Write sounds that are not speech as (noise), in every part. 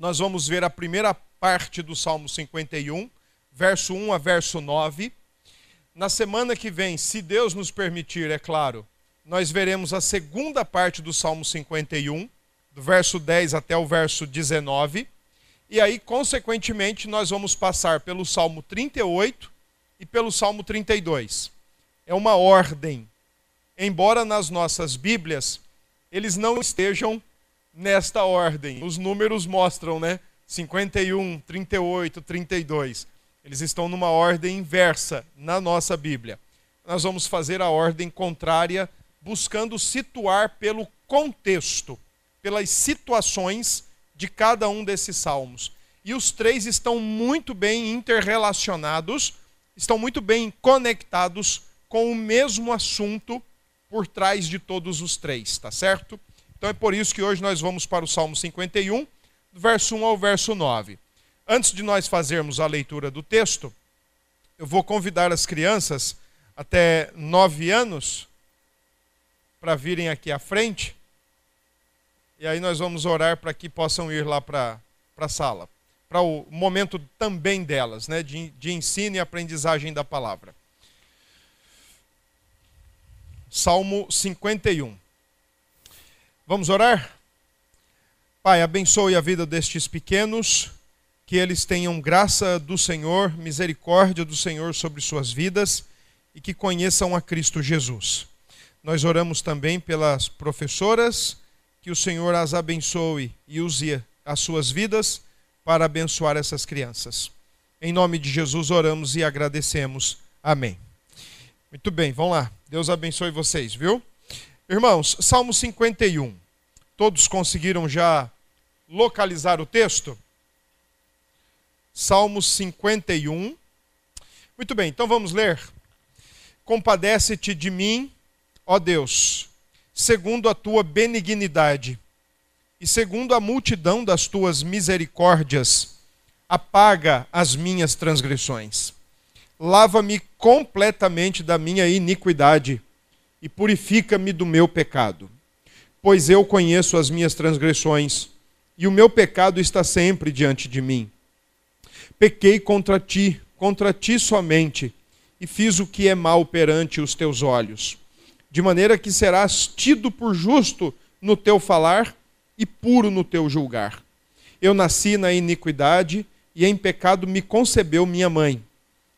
nós vamos ver a primeira parte do Salmo 51, verso 1 a verso 9. Na semana que vem, se Deus nos permitir, é claro, nós veremos a segunda parte do Salmo 51, do verso 10 até o verso 19. E aí, consequentemente, nós vamos passar pelo Salmo 38 e pelo Salmo 32. É uma ordem. Embora nas nossas Bíblias eles não estejam nesta ordem. Os números mostram, né? 51, 38, 32. Eles estão numa ordem inversa na nossa Bíblia. Nós vamos fazer a ordem contrária, buscando situar pelo contexto, pelas situações de cada um desses salmos. E os três estão muito bem interrelacionados, estão muito bem conectados com o mesmo assunto por trás de todos os três, tá certo? Então é por isso que hoje nós vamos para o Salmo 51, do verso 1 ao verso 9. Antes de nós fazermos a leitura do texto, eu vou convidar as crianças até nove anos para virem aqui à frente. E aí nós vamos orar para que possam ir lá para a sala. Para o momento também delas, né, de, de ensino e aprendizagem da palavra. Salmo 51. Vamos orar? Pai, abençoe a vida destes pequenos, que eles tenham graça do Senhor, misericórdia do Senhor sobre suas vidas e que conheçam a Cristo Jesus. Nós oramos também pelas professoras, que o Senhor as abençoe e use as suas vidas para abençoar essas crianças. Em nome de Jesus oramos e agradecemos. Amém. Muito bem, vamos lá. Deus abençoe vocês, viu? Irmãos, Salmo 51. Todos conseguiram já localizar o texto? Salmo 51. Muito bem, então vamos ler. Compadece-te de mim, ó Deus, segundo a tua benignidade e segundo a multidão das tuas misericórdias, apaga as minhas transgressões. Lava-me completamente da minha iniquidade e purifica-me do meu pecado. Pois eu conheço as minhas transgressões, e o meu pecado está sempre diante de mim. Pequei contra ti, contra ti somente, e fiz o que é mal perante os teus olhos, de maneira que serás tido por justo no teu falar e puro no teu julgar. Eu nasci na iniquidade, e em pecado me concebeu minha mãe.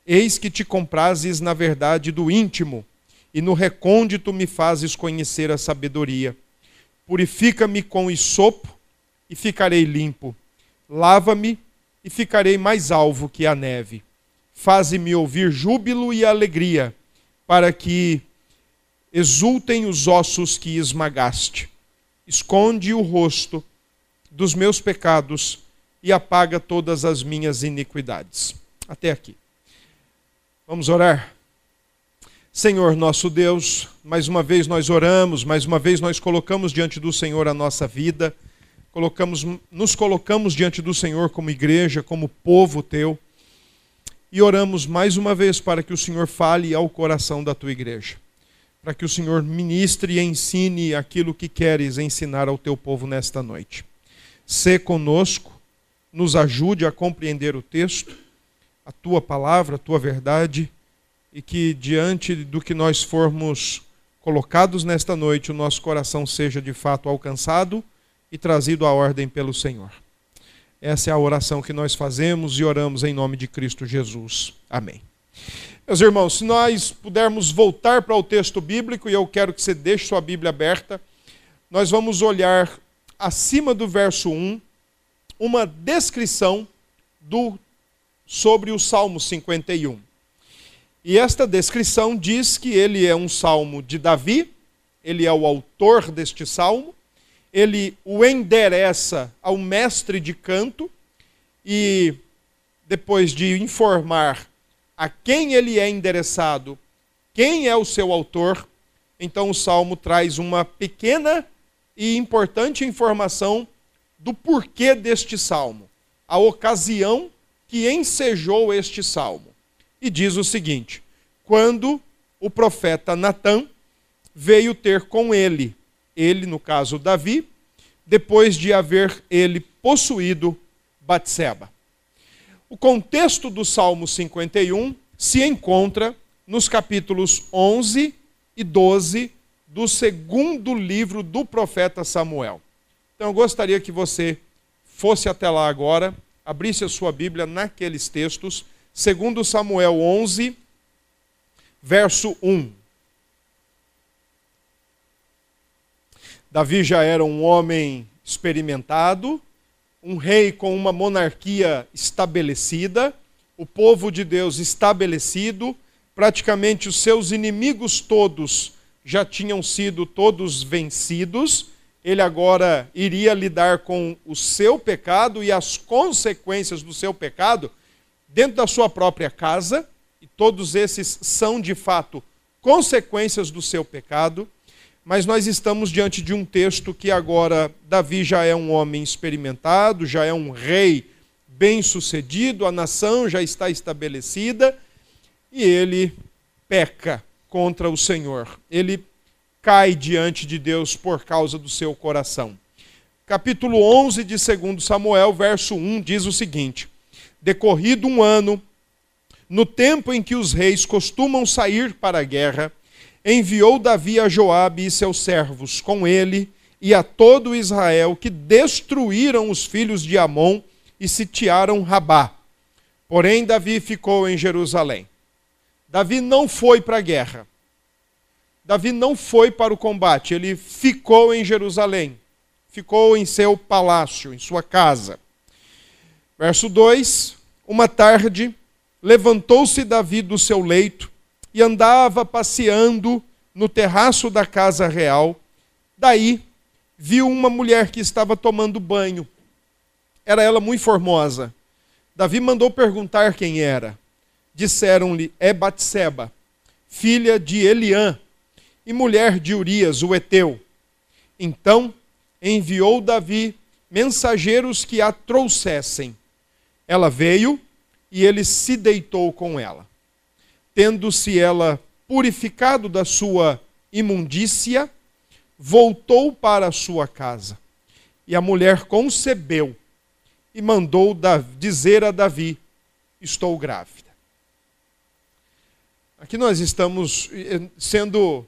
Eis que te comprases na verdade do íntimo e no recôndito me fazes conhecer a sabedoria. Purifica-me com isopo e ficarei limpo. Lava-me e ficarei mais alvo que a neve. Faze-me ouvir júbilo e alegria, para que exultem os ossos que esmagaste. Esconde o rosto dos meus pecados e apaga todas as minhas iniquidades. Até aqui. Vamos orar. Senhor nosso Deus, mais uma vez nós oramos, mais uma vez nós colocamos diante do Senhor a nossa vida, colocamos, nos colocamos diante do Senhor como igreja, como povo teu, e oramos mais uma vez para que o Senhor fale ao coração da tua igreja, para que o Senhor ministre e ensine aquilo que queres ensinar ao teu povo nesta noite. Sê conosco, nos ajude a compreender o texto, a tua palavra, a tua verdade e que diante do que nós formos colocados nesta noite, o nosso coração seja de fato alcançado e trazido à ordem pelo Senhor. Essa é a oração que nós fazemos e oramos em nome de Cristo Jesus. Amém. Meus irmãos, se nós pudermos voltar para o texto bíblico, e eu quero que você deixe sua Bíblia aberta, nós vamos olhar acima do verso 1 uma descrição do sobre o Salmo 51. E esta descrição diz que ele é um salmo de Davi, ele é o autor deste salmo, ele o endereça ao mestre de canto e depois de informar a quem ele é endereçado, quem é o seu autor, então o salmo traz uma pequena e importante informação do porquê deste salmo, a ocasião que ensejou este salmo e diz o seguinte: quando o profeta Natã veio ter com ele, ele, no caso Davi, depois de haver ele possuído Batseba. O contexto do Salmo 51 se encontra nos capítulos 11 e 12 do segundo livro do profeta Samuel. Então eu gostaria que você fosse até lá agora, abrisse a sua Bíblia naqueles textos, segundo Samuel 11, verso 1. Davi já era um homem experimentado, um rei com uma monarquia estabelecida, o povo de Deus estabelecido, praticamente os seus inimigos todos já tinham sido todos vencidos. Ele agora iria lidar com o seu pecado e as consequências do seu pecado dentro da sua própria casa, e todos esses são de fato consequências do seu pecado mas nós estamos diante de um texto que agora Davi já é um homem experimentado, já é um rei bem-sucedido, a nação já está estabelecida e ele peca contra o Senhor. Ele cai diante de Deus por causa do seu coração. Capítulo 11 de 2 Samuel, verso 1 diz o seguinte: Decorrido um ano, no tempo em que os reis costumam sair para a guerra, enviou Davi a Joabe e seus servos com ele e a todo Israel que destruíram os filhos de Amon e sitiaram Rabá. Porém Davi ficou em Jerusalém. Davi não foi para a guerra. Davi não foi para o combate, ele ficou em Jerusalém. Ficou em seu palácio, em sua casa. Verso 2: Uma tarde levantou-se Davi do seu leito e andava passeando no terraço da casa real. Daí viu uma mulher que estava tomando banho. Era ela muito formosa. Davi mandou perguntar quem era. Disseram-lhe: É Batseba, filha de Eliã e mulher de Urias, o heteu. Então enviou Davi mensageiros que a trouxessem. Ela veio e ele se deitou com ela tendo-se ela purificado da sua imundícia, voltou para a sua casa. E a mulher concebeu e mandou dizer a Davi: Estou grávida. Aqui nós estamos eh, sendo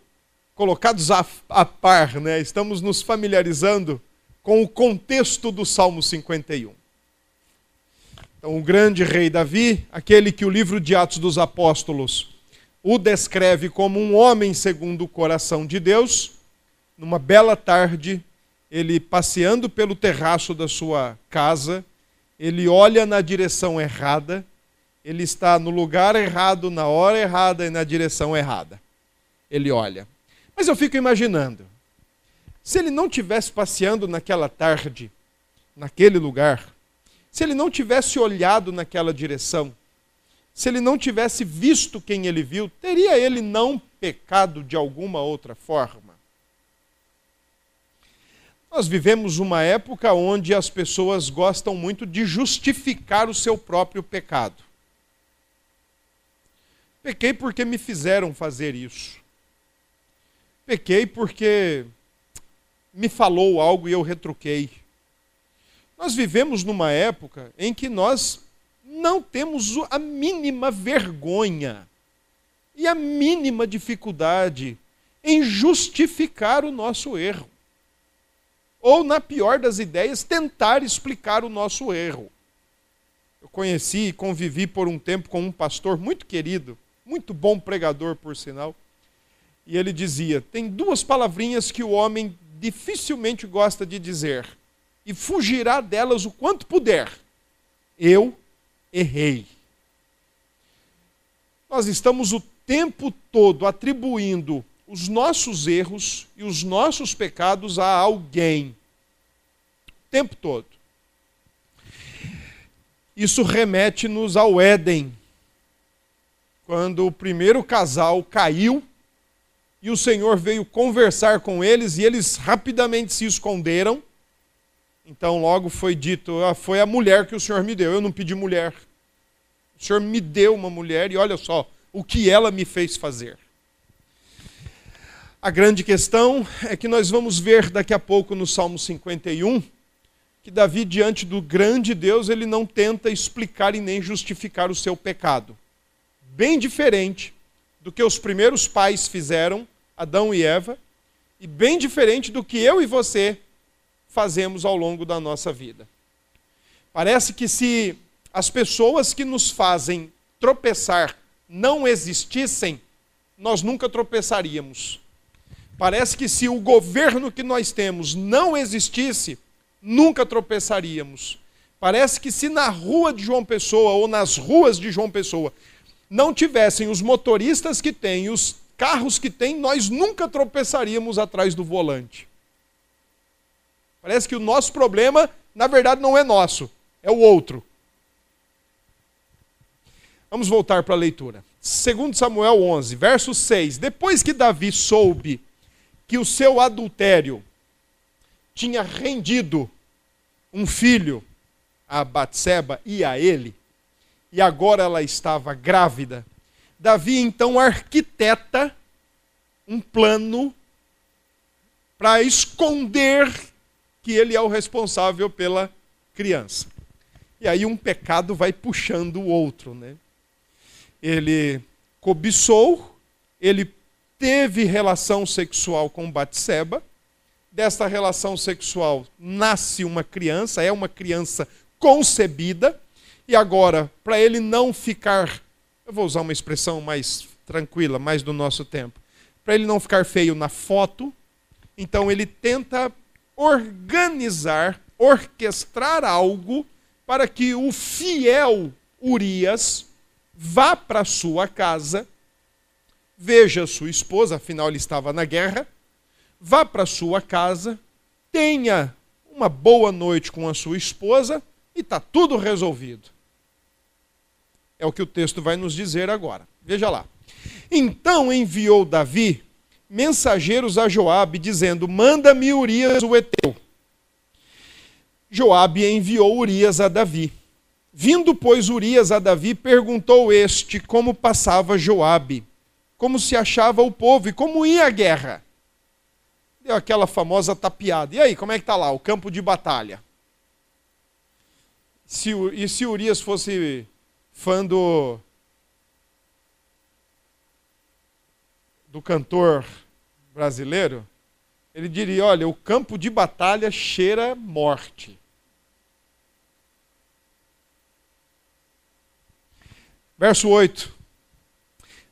colocados a, a par, né? estamos nos familiarizando com o contexto do Salmo 51. Então, o grande rei Davi, aquele que o livro de Atos dos Apóstolos o descreve como um homem segundo o coração de Deus, numa bela tarde, ele passeando pelo terraço da sua casa, ele olha na direção errada, ele está no lugar errado, na hora errada e na direção errada. Ele olha. Mas eu fico imaginando, se ele não tivesse passeando naquela tarde, naquele lugar, se ele não tivesse olhado naquela direção, se ele não tivesse visto quem ele viu, teria ele não pecado de alguma outra forma? Nós vivemos uma época onde as pessoas gostam muito de justificar o seu próprio pecado. Pequei porque me fizeram fazer isso. Pequei porque me falou algo e eu retruquei. Nós vivemos numa época em que nós não temos a mínima vergonha e a mínima dificuldade em justificar o nosso erro. Ou, na pior das ideias, tentar explicar o nosso erro. Eu conheci e convivi por um tempo com um pastor muito querido, muito bom pregador, por sinal. E ele dizia: tem duas palavrinhas que o homem dificilmente gosta de dizer e fugirá delas o quanto puder. Eu errei. Nós estamos o tempo todo atribuindo os nossos erros e os nossos pecados a alguém. O tempo todo. Isso remete-nos ao Éden, quando o primeiro casal caiu e o Senhor veio conversar com eles e eles rapidamente se esconderam então logo foi dito: ah, foi a mulher que o Senhor me deu. Eu não pedi mulher. O Senhor me deu uma mulher e olha só o que ela me fez fazer. A grande questão é que nós vamos ver daqui a pouco no Salmo 51 que Davi, diante do grande Deus, ele não tenta explicar e nem justificar o seu pecado. Bem diferente do que os primeiros pais fizeram, Adão e Eva, e bem diferente do que eu e você fazemos ao longo da nossa vida. Parece que se as pessoas que nos fazem tropeçar não existissem, nós nunca tropeçaríamos. Parece que se o governo que nós temos não existisse, nunca tropeçaríamos. Parece que se na rua de João Pessoa ou nas ruas de João Pessoa não tivessem os motoristas que tem, os carros que tem, nós nunca tropeçaríamos atrás do volante. Parece que o nosso problema, na verdade, não é nosso, é o outro. Vamos voltar para a leitura. 2 Samuel 11, verso 6. Depois que Davi soube que o seu adultério tinha rendido um filho a Batseba e a ele, e agora ela estava grávida. Davi então arquiteta um plano para esconder que ele é o responsável pela criança. E aí um pecado vai puxando o outro, né? Ele cobiçou, ele teve relação sexual com Batseba, desta relação sexual nasce uma criança, é uma criança concebida, e agora, para ele não ficar, eu vou usar uma expressão mais tranquila, mais do nosso tempo, para ele não ficar feio na foto, então ele tenta organizar, orquestrar algo para que o fiel Urias vá para sua casa, veja sua esposa, afinal ele estava na guerra, vá para sua casa, tenha uma boa noite com a sua esposa e está tudo resolvido. É o que o texto vai nos dizer agora. Veja lá. Então enviou Davi mensageiros a Joabe dizendo: "Manda-me Urias o heteu". Joabe enviou Urias a Davi. Vindo, pois, Urias a Davi, perguntou este como passava Joabe, como se achava o povo e como ia a guerra deu aquela famosa tapeada. E aí, como é que está lá, o campo de batalha? Se, e se Urias fosse fã do, do cantor brasileiro, ele diria: olha, o campo de batalha cheira morte. Verso 8.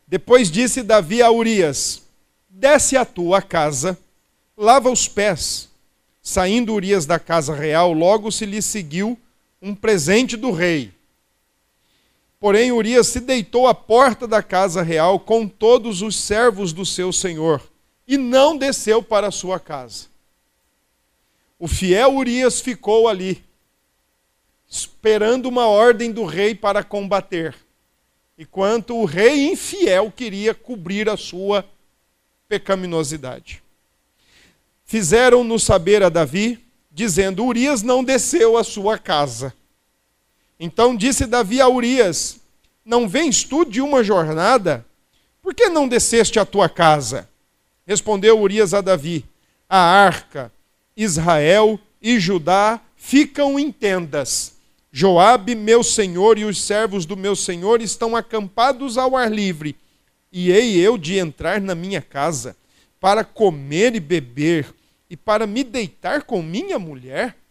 Depois disse Davi a Urias: Desce a tua casa lava os pés. Saindo Urias da casa real, logo se lhe seguiu um presente do rei. Porém, Urias se deitou à porta da casa real com todos os servos do seu senhor e não desceu para a sua casa. O fiel Urias ficou ali, esperando uma ordem do rei para combater, enquanto o rei infiel queria cobrir a sua pecaminosidade fizeram-no saber a Davi, dizendo: Urias não desceu à sua casa. Então disse Davi a Urias: Não vens tu de uma jornada? Por que não desceste à tua casa? Respondeu Urias a Davi: A arca, Israel e Judá ficam em tendas. Joabe, meu senhor, e os servos do meu senhor estão acampados ao ar livre. E hei eu de entrar na minha casa para comer e beber e para me deitar com minha mulher?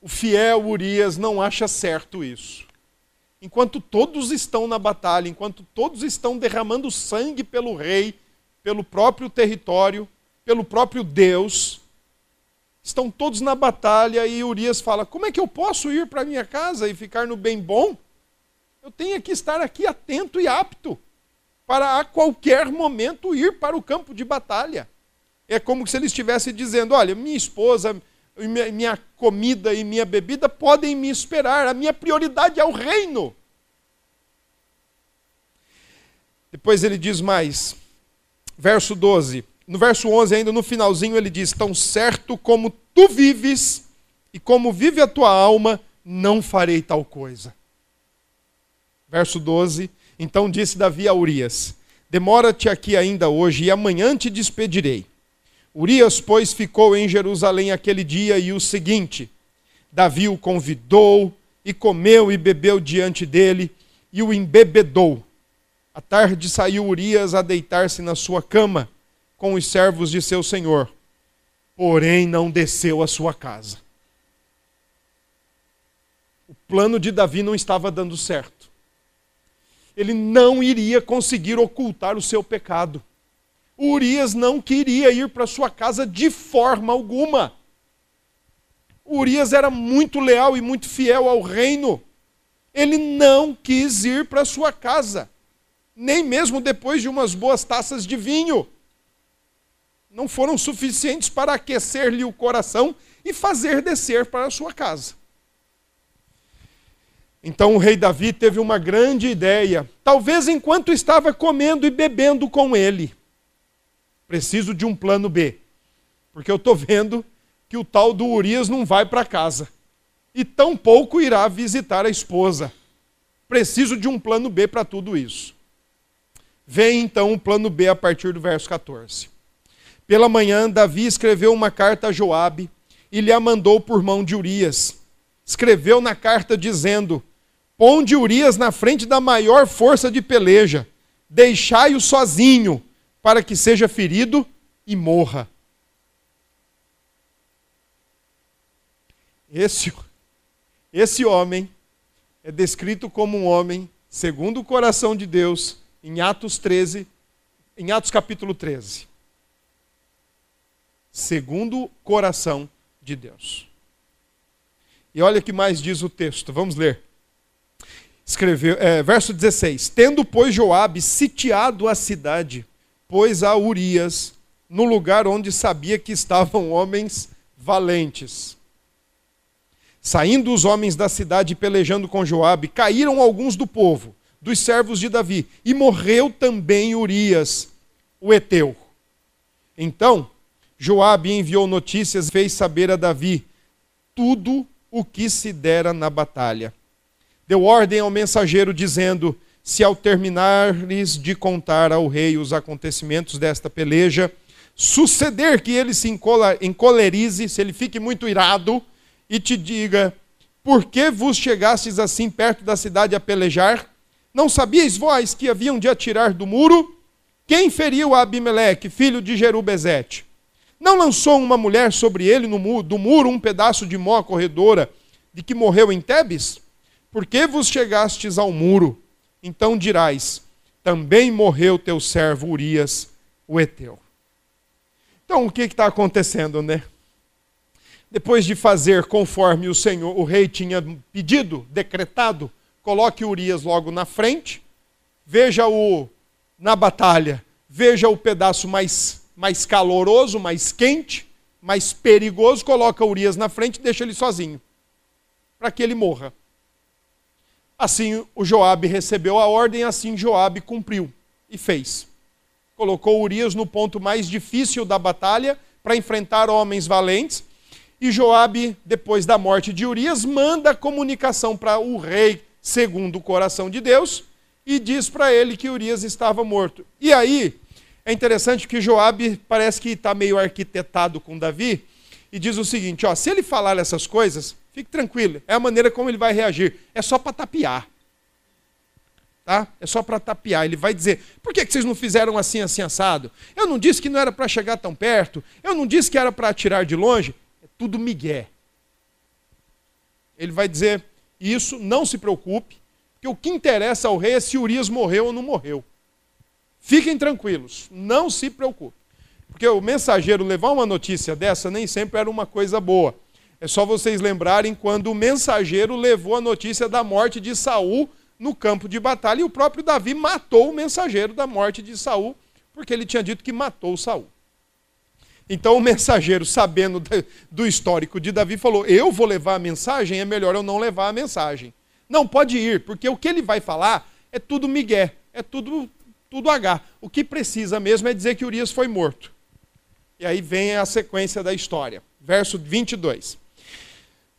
O fiel Urias não acha certo isso. Enquanto todos estão na batalha, enquanto todos estão derramando sangue pelo rei, pelo próprio território, pelo próprio Deus, estão todos na batalha e Urias fala: Como é que eu posso ir para minha casa e ficar no bem bom? Eu tenho que estar aqui atento e apto para a qualquer momento ir para o campo de batalha. É como se ele estivesse dizendo: olha, minha esposa, minha comida e minha bebida podem me esperar, a minha prioridade é o reino. Depois ele diz mais, verso 12. No verso 11, ainda no finalzinho, ele diz: Tão certo como tu vives e como vive a tua alma, não farei tal coisa. Verso 12: então disse Davi a Urias: Demora-te aqui ainda hoje, e amanhã te despedirei. Urias, pois, ficou em Jerusalém aquele dia e o seguinte. Davi o convidou e comeu e bebeu diante dele e o embebedou. À tarde saiu Urias a deitar-se na sua cama com os servos de seu senhor, porém não desceu à sua casa. O plano de Davi não estava dando certo. Ele não iria conseguir ocultar o seu pecado. Urias não queria ir para sua casa de forma alguma. Urias era muito leal e muito fiel ao reino. Ele não quis ir para sua casa, nem mesmo depois de umas boas taças de vinho. Não foram suficientes para aquecer-lhe o coração e fazer descer para sua casa. Então o rei Davi teve uma grande ideia, talvez enquanto estava comendo e bebendo com ele. Preciso de um plano B. Porque eu estou vendo que o tal do Urias não vai para casa. E tampouco irá visitar a esposa. Preciso de um plano B para tudo isso. Vem então o plano B a partir do verso 14. Pela manhã, Davi escreveu uma carta a Joabe e lhe a mandou por mão de Urias. Escreveu na carta dizendo: Ponde Urias na frente da maior força de peleja, deixai-o sozinho, para que seja ferido e morra. Esse, esse homem é descrito como um homem segundo o coração de Deus em Atos 13, em Atos capítulo 13. Segundo o coração de Deus. E olha o que mais diz o texto, vamos ler. Escreveu, é, verso 16: Tendo, pois, Joabe sitiado a cidade, pôs a Urias no lugar onde sabia que estavam homens valentes. Saindo os homens da cidade pelejando com Joabe, caíram alguns do povo, dos servos de Davi, e morreu também Urias, o heteu. Então, Joabe enviou notícias, fez saber a Davi tudo o que se dera na batalha. Deu ordem ao mensageiro dizendo: se ao terminares de contar ao rei os acontecimentos desta peleja, suceder que ele se encolerize, se ele fique muito irado, e te diga: Por que vos chegastes assim perto da cidade a pelejar? Não sabíeis vós que haviam de atirar do muro? Quem feriu Abimeleque, filho de Jerubezete? Não lançou uma mulher sobre ele no do muro um pedaço de mó corredora de que morreu em Tebes? Por que vos chegastes ao muro? Então dirás: também morreu teu servo Urias, o Eteu. Então, o que está acontecendo, né? Depois de fazer conforme o Senhor, o rei tinha pedido, decretado, coloque Urias logo na frente, veja-o na batalha, veja o pedaço mais, mais caloroso, mais quente, mais perigoso, coloca Urias na frente e deixa ele sozinho, para que ele morra. Assim o Joabe recebeu a ordem, assim Joabe cumpriu e fez. Colocou Urias no ponto mais difícil da batalha para enfrentar homens valentes. E Joabe, depois da morte de Urias, manda comunicação para o rei, segundo o coração de Deus, e diz para ele que Urias estava morto. E aí, é interessante que Joabe parece que está meio arquitetado com Davi, e diz o seguinte: ó, se ele falar essas coisas, Fique tranquilo, é a maneira como ele vai reagir. É só para tapear. Tá? É só para tapear. Ele vai dizer: por que, que vocês não fizeram assim, assim, assado? Eu não disse que não era para chegar tão perto. Eu não disse que era para atirar de longe. É tudo migué. Ele vai dizer: isso, não se preocupe, porque o que interessa ao rei é se Urias morreu ou não morreu. Fiquem tranquilos, não se preocupe. Porque o mensageiro levar uma notícia dessa nem sempre era uma coisa boa. É só vocês lembrarem quando o mensageiro levou a notícia da morte de Saul no campo de batalha e o próprio Davi matou o mensageiro da morte de Saul, porque ele tinha dito que matou Saul. Então o mensageiro, sabendo do histórico de Davi, falou: "Eu vou levar a mensagem, é melhor eu não levar a mensagem". Não pode ir, porque o que ele vai falar é tudo migué, é tudo tudo H. O que precisa mesmo é dizer que Urias foi morto. E aí vem a sequência da história. Verso 22.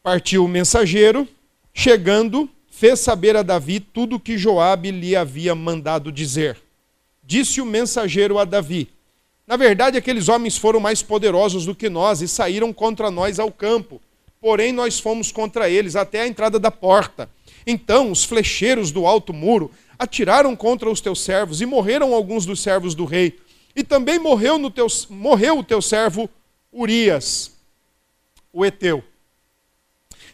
Partiu o mensageiro, chegando, fez saber a Davi tudo o que Joabe lhe havia mandado dizer. Disse o mensageiro a Davi: Na verdade, aqueles homens foram mais poderosos do que nós e saíram contra nós ao campo. Porém, nós fomos contra eles até a entrada da porta. Então, os flecheiros do alto muro atiraram contra os teus servos e morreram alguns dos servos do rei. E também morreu, no teu, morreu o teu servo Urias, o Eteu.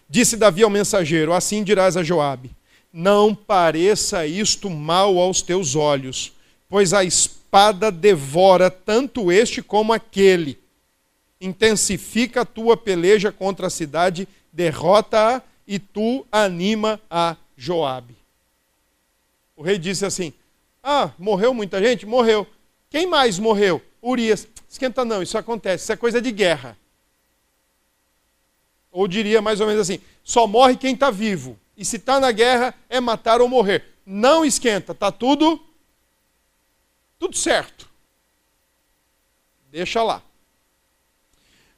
Disse Davi ao mensageiro: Assim dirás a Joabe: Não pareça isto mal aos teus olhos, pois a espada devora tanto este como aquele. Intensifica a tua peleja contra a cidade, derrota-a e tu anima a Joabe. O rei disse assim: Ah, morreu muita gente? Morreu. Quem mais morreu? Urias. Esquenta não, isso acontece, isso é coisa de guerra. Ou diria mais ou menos assim: só morre quem está vivo. E se está na guerra, é matar ou morrer. Não esquenta, está tudo tudo certo. Deixa lá.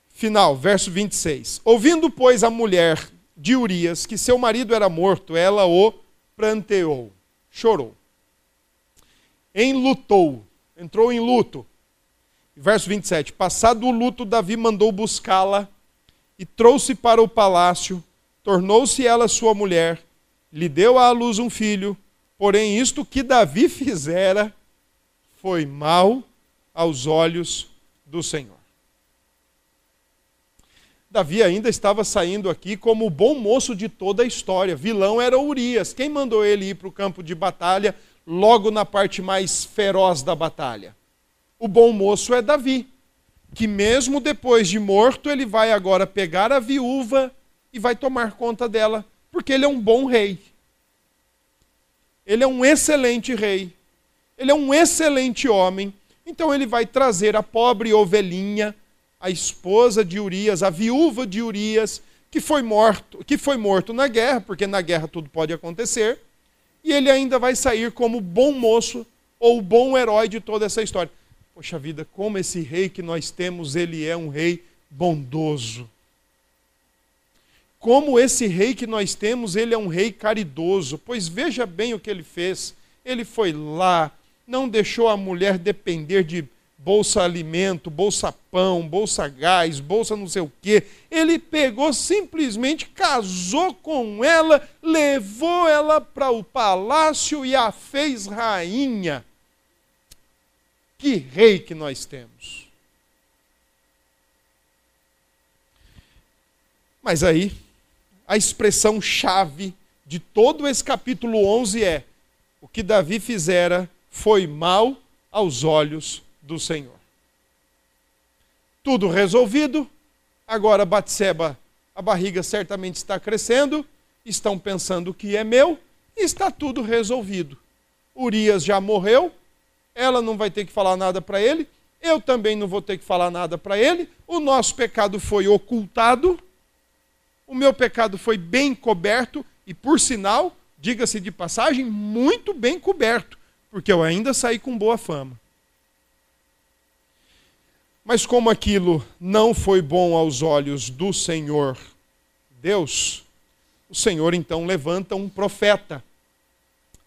Final, verso 26. Ouvindo, pois, a mulher de Urias que seu marido era morto, ela o pranteou, chorou. Enlutou, entrou em luto. Verso 27. Passado o luto, Davi mandou buscá-la e trouxe para o palácio. Tornou-se ela sua mulher, lhe deu à luz um filho. Porém, isto que Davi (laughs) fizera foi mal aos olhos do Senhor. Davi ainda estava saindo aqui como o bom moço de toda a história. Vilão era Urias. Quem mandou ele ir para o campo de batalha logo na parte mais feroz da batalha? O bom moço é Davi, que mesmo depois de morto, ele vai agora pegar a viúva e vai tomar conta dela, porque ele é um bom rei. Ele é um excelente rei. Ele é um excelente homem. Então ele vai trazer a pobre ovelhinha, a esposa de Urias, a viúva de Urias, que foi morto, que foi morto na guerra, porque na guerra tudo pode acontecer, e ele ainda vai sair como bom moço ou bom herói de toda essa história. Poxa vida, como esse rei que nós temos, ele é um rei bondoso. Como esse rei que nós temos, ele é um rei caridoso. Pois veja bem o que ele fez. Ele foi lá, não deixou a mulher depender de bolsa alimento, bolsa pão, bolsa gás, bolsa não sei o quê. Ele pegou simplesmente, casou com ela, levou ela para o palácio e a fez rainha. Que rei que nós temos. Mas aí, a expressão chave de todo esse capítulo 11 é: o que Davi fizera foi mal aos olhos do Senhor. Tudo resolvido, agora Batseba, a barriga certamente está crescendo, estão pensando que é meu, está tudo resolvido. Urias já morreu, ela não vai ter que falar nada para ele, eu também não vou ter que falar nada para ele, o nosso pecado foi ocultado, o meu pecado foi bem coberto, e por sinal, diga-se de passagem, muito bem coberto, porque eu ainda saí com boa fama. Mas como aquilo não foi bom aos olhos do Senhor Deus, o Senhor então levanta um profeta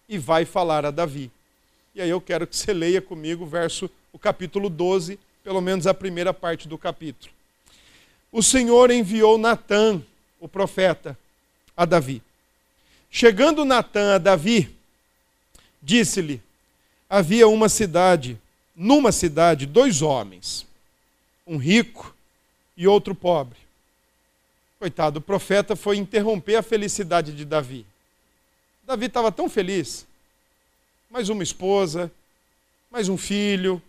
e vai falar a Davi. E aí eu quero que você leia comigo o verso, o capítulo 12, pelo menos a primeira parte do capítulo. O Senhor enviou Natã, o profeta, a Davi. Chegando Natã a Davi, disse-lhe: Havia uma cidade, numa cidade, dois homens, um rico e outro pobre. Coitado, o profeta foi interromper a felicidade de Davi. Davi estava tão feliz, mais uma esposa, mais um filho,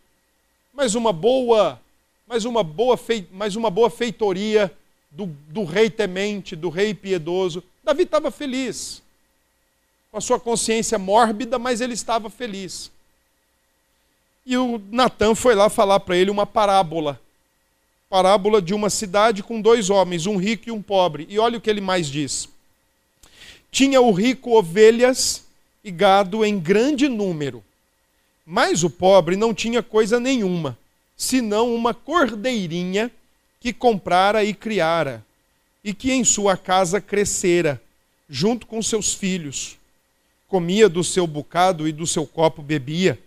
mais uma boa, mais uma boa, fei, mais uma boa feitoria do, do rei temente, do rei piedoso. Davi estava feliz, com a sua consciência mórbida, mas ele estava feliz. E o Natan foi lá falar para ele uma parábola. Parábola de uma cidade com dois homens, um rico e um pobre. E olha o que ele mais diz. Tinha o rico ovelhas e gado em grande número. Mas o pobre não tinha coisa nenhuma, senão uma cordeirinha que comprara e criara, e que em sua casa crescera, junto com seus filhos. Comia do seu bocado e do seu copo bebia,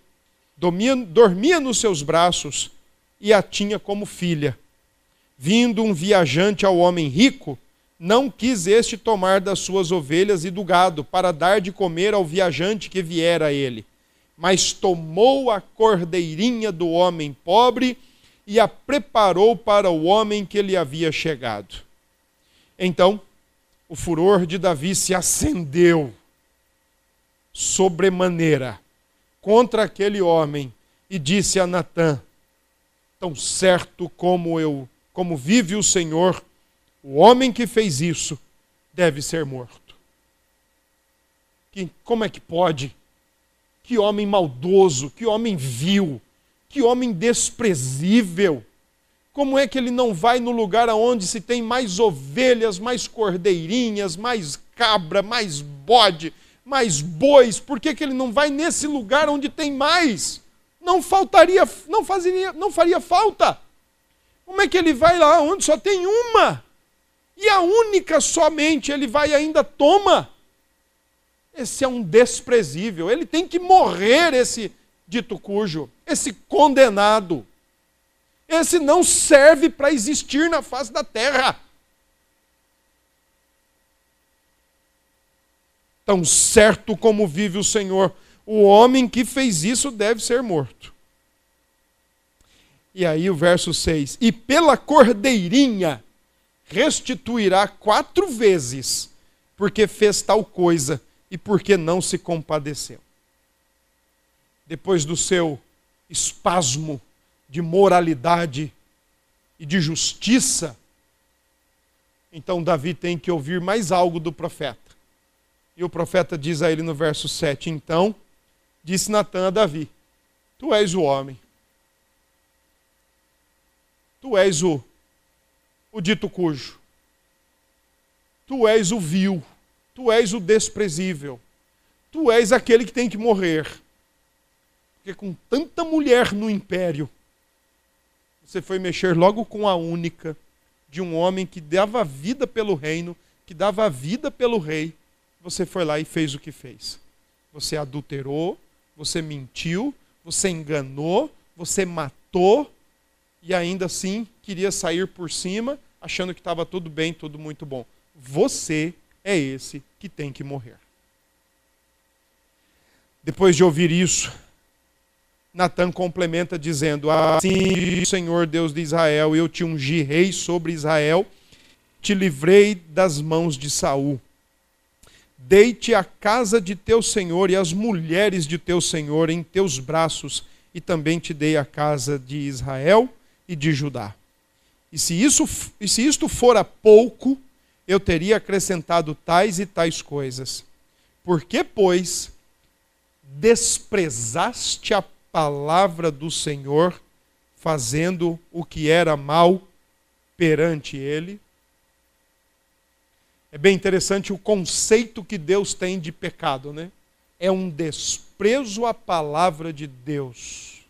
dormia, dormia nos seus braços, e a tinha como filha. Vindo um viajante ao homem rico, não quis este tomar das suas ovelhas e do gado, para dar de comer ao viajante que viera a ele. Mas tomou a cordeirinha do homem pobre e a preparou para o homem que lhe havia chegado. Então, o furor de Davi se acendeu sobremaneira contra aquele homem e disse a Natã: Tão certo como eu, como vive o Senhor, o homem que fez isso deve ser morto. Que, como é que pode? Que homem maldoso, que homem vil, que homem desprezível. Como é que ele não vai no lugar onde se tem mais ovelhas, mais cordeirinhas, mais cabra, mais bode, mais bois? Por que, que ele não vai nesse lugar onde tem mais? Não faltaria, não fazeria, não faria falta. Como é que ele vai lá onde só tem uma? E a única somente ele vai ainda toma. Esse é um desprezível. Ele tem que morrer, esse dito cujo, esse condenado. Esse não serve para existir na face da terra. Tão certo como vive o Senhor, o homem que fez isso deve ser morto. E aí o verso 6: E pela cordeirinha restituirá quatro vezes, porque fez tal coisa e porque não se compadeceu. Depois do seu espasmo de moralidade e de justiça, então Davi tem que ouvir mais algo do profeta. E o profeta diz a ele no verso 7: Então disse Natan a Davi: Tu és o homem, tu és o o dito cujo. Tu és o vil, tu és o desprezível, tu és aquele que tem que morrer. Porque com tanta mulher no império, você foi mexer logo com a única de um homem que dava vida pelo reino, que dava vida pelo rei. Você foi lá e fez o que fez. Você adulterou, você mentiu, você enganou, você matou e ainda assim queria sair por cima achando que estava tudo bem, tudo muito bom. Você é esse que tem que morrer. Depois de ouvir isso, Natan complementa dizendo: Assim, Senhor Deus de Israel, eu te ungi rei sobre Israel, te livrei das mãos de Saul. Deite a casa de teu senhor e as mulheres de teu senhor em teus braços, e também te dei a casa de Israel e de Judá. E se, isso, e se isto fora pouco, eu teria acrescentado tais e tais coisas. Por que, pois, desprezaste a palavra do Senhor, fazendo o que era mal perante ele? É bem interessante o conceito que Deus tem de pecado, né? É um desprezo à palavra de Deus.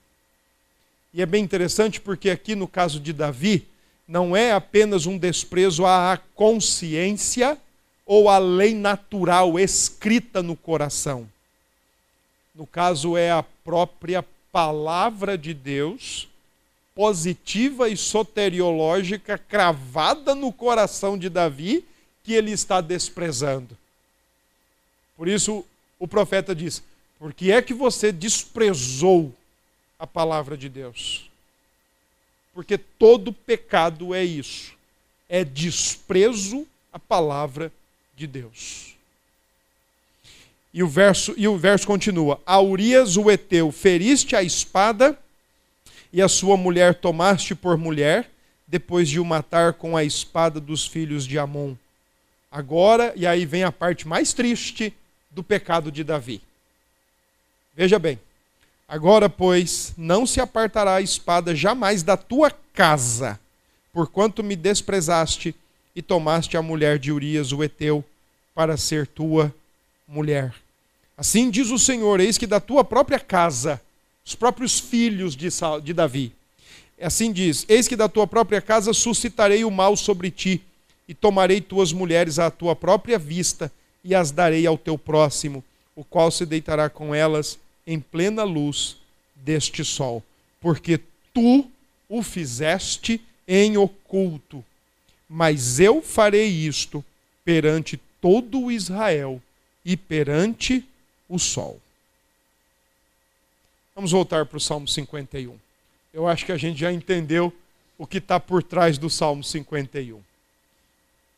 E é bem interessante porque aqui no caso de Davi, não é apenas um desprezo à consciência ou à lei natural escrita no coração. No caso, é a própria palavra de Deus, positiva e soteriológica, cravada no coração de Davi, que ele está desprezando. Por isso, o profeta diz: Por que é que você desprezou a palavra de Deus? Porque todo pecado é isso. É desprezo à palavra de Deus. E o verso, e o verso continua: A Urias o Eteu feriste a espada, e a sua mulher tomaste por mulher, depois de o matar com a espada dos filhos de Amon. Agora, e aí vem a parte mais triste do pecado de Davi. Veja bem, Agora, pois, não se apartará a espada jamais da tua casa, porquanto me desprezaste e tomaste a mulher de Urias, o Eteu, para ser tua mulher. Assim diz o Senhor: eis que da tua própria casa, os próprios filhos de, de Davi, assim diz: eis que da tua própria casa suscitarei o mal sobre ti, e tomarei tuas mulheres à tua própria vista, e as darei ao teu próximo, o qual se deitará com elas em plena luz deste sol, porque tu o fizeste em oculto, mas eu farei isto perante todo o Israel e perante o sol. Vamos voltar para o Salmo 51. Eu acho que a gente já entendeu o que está por trás do Salmo 51.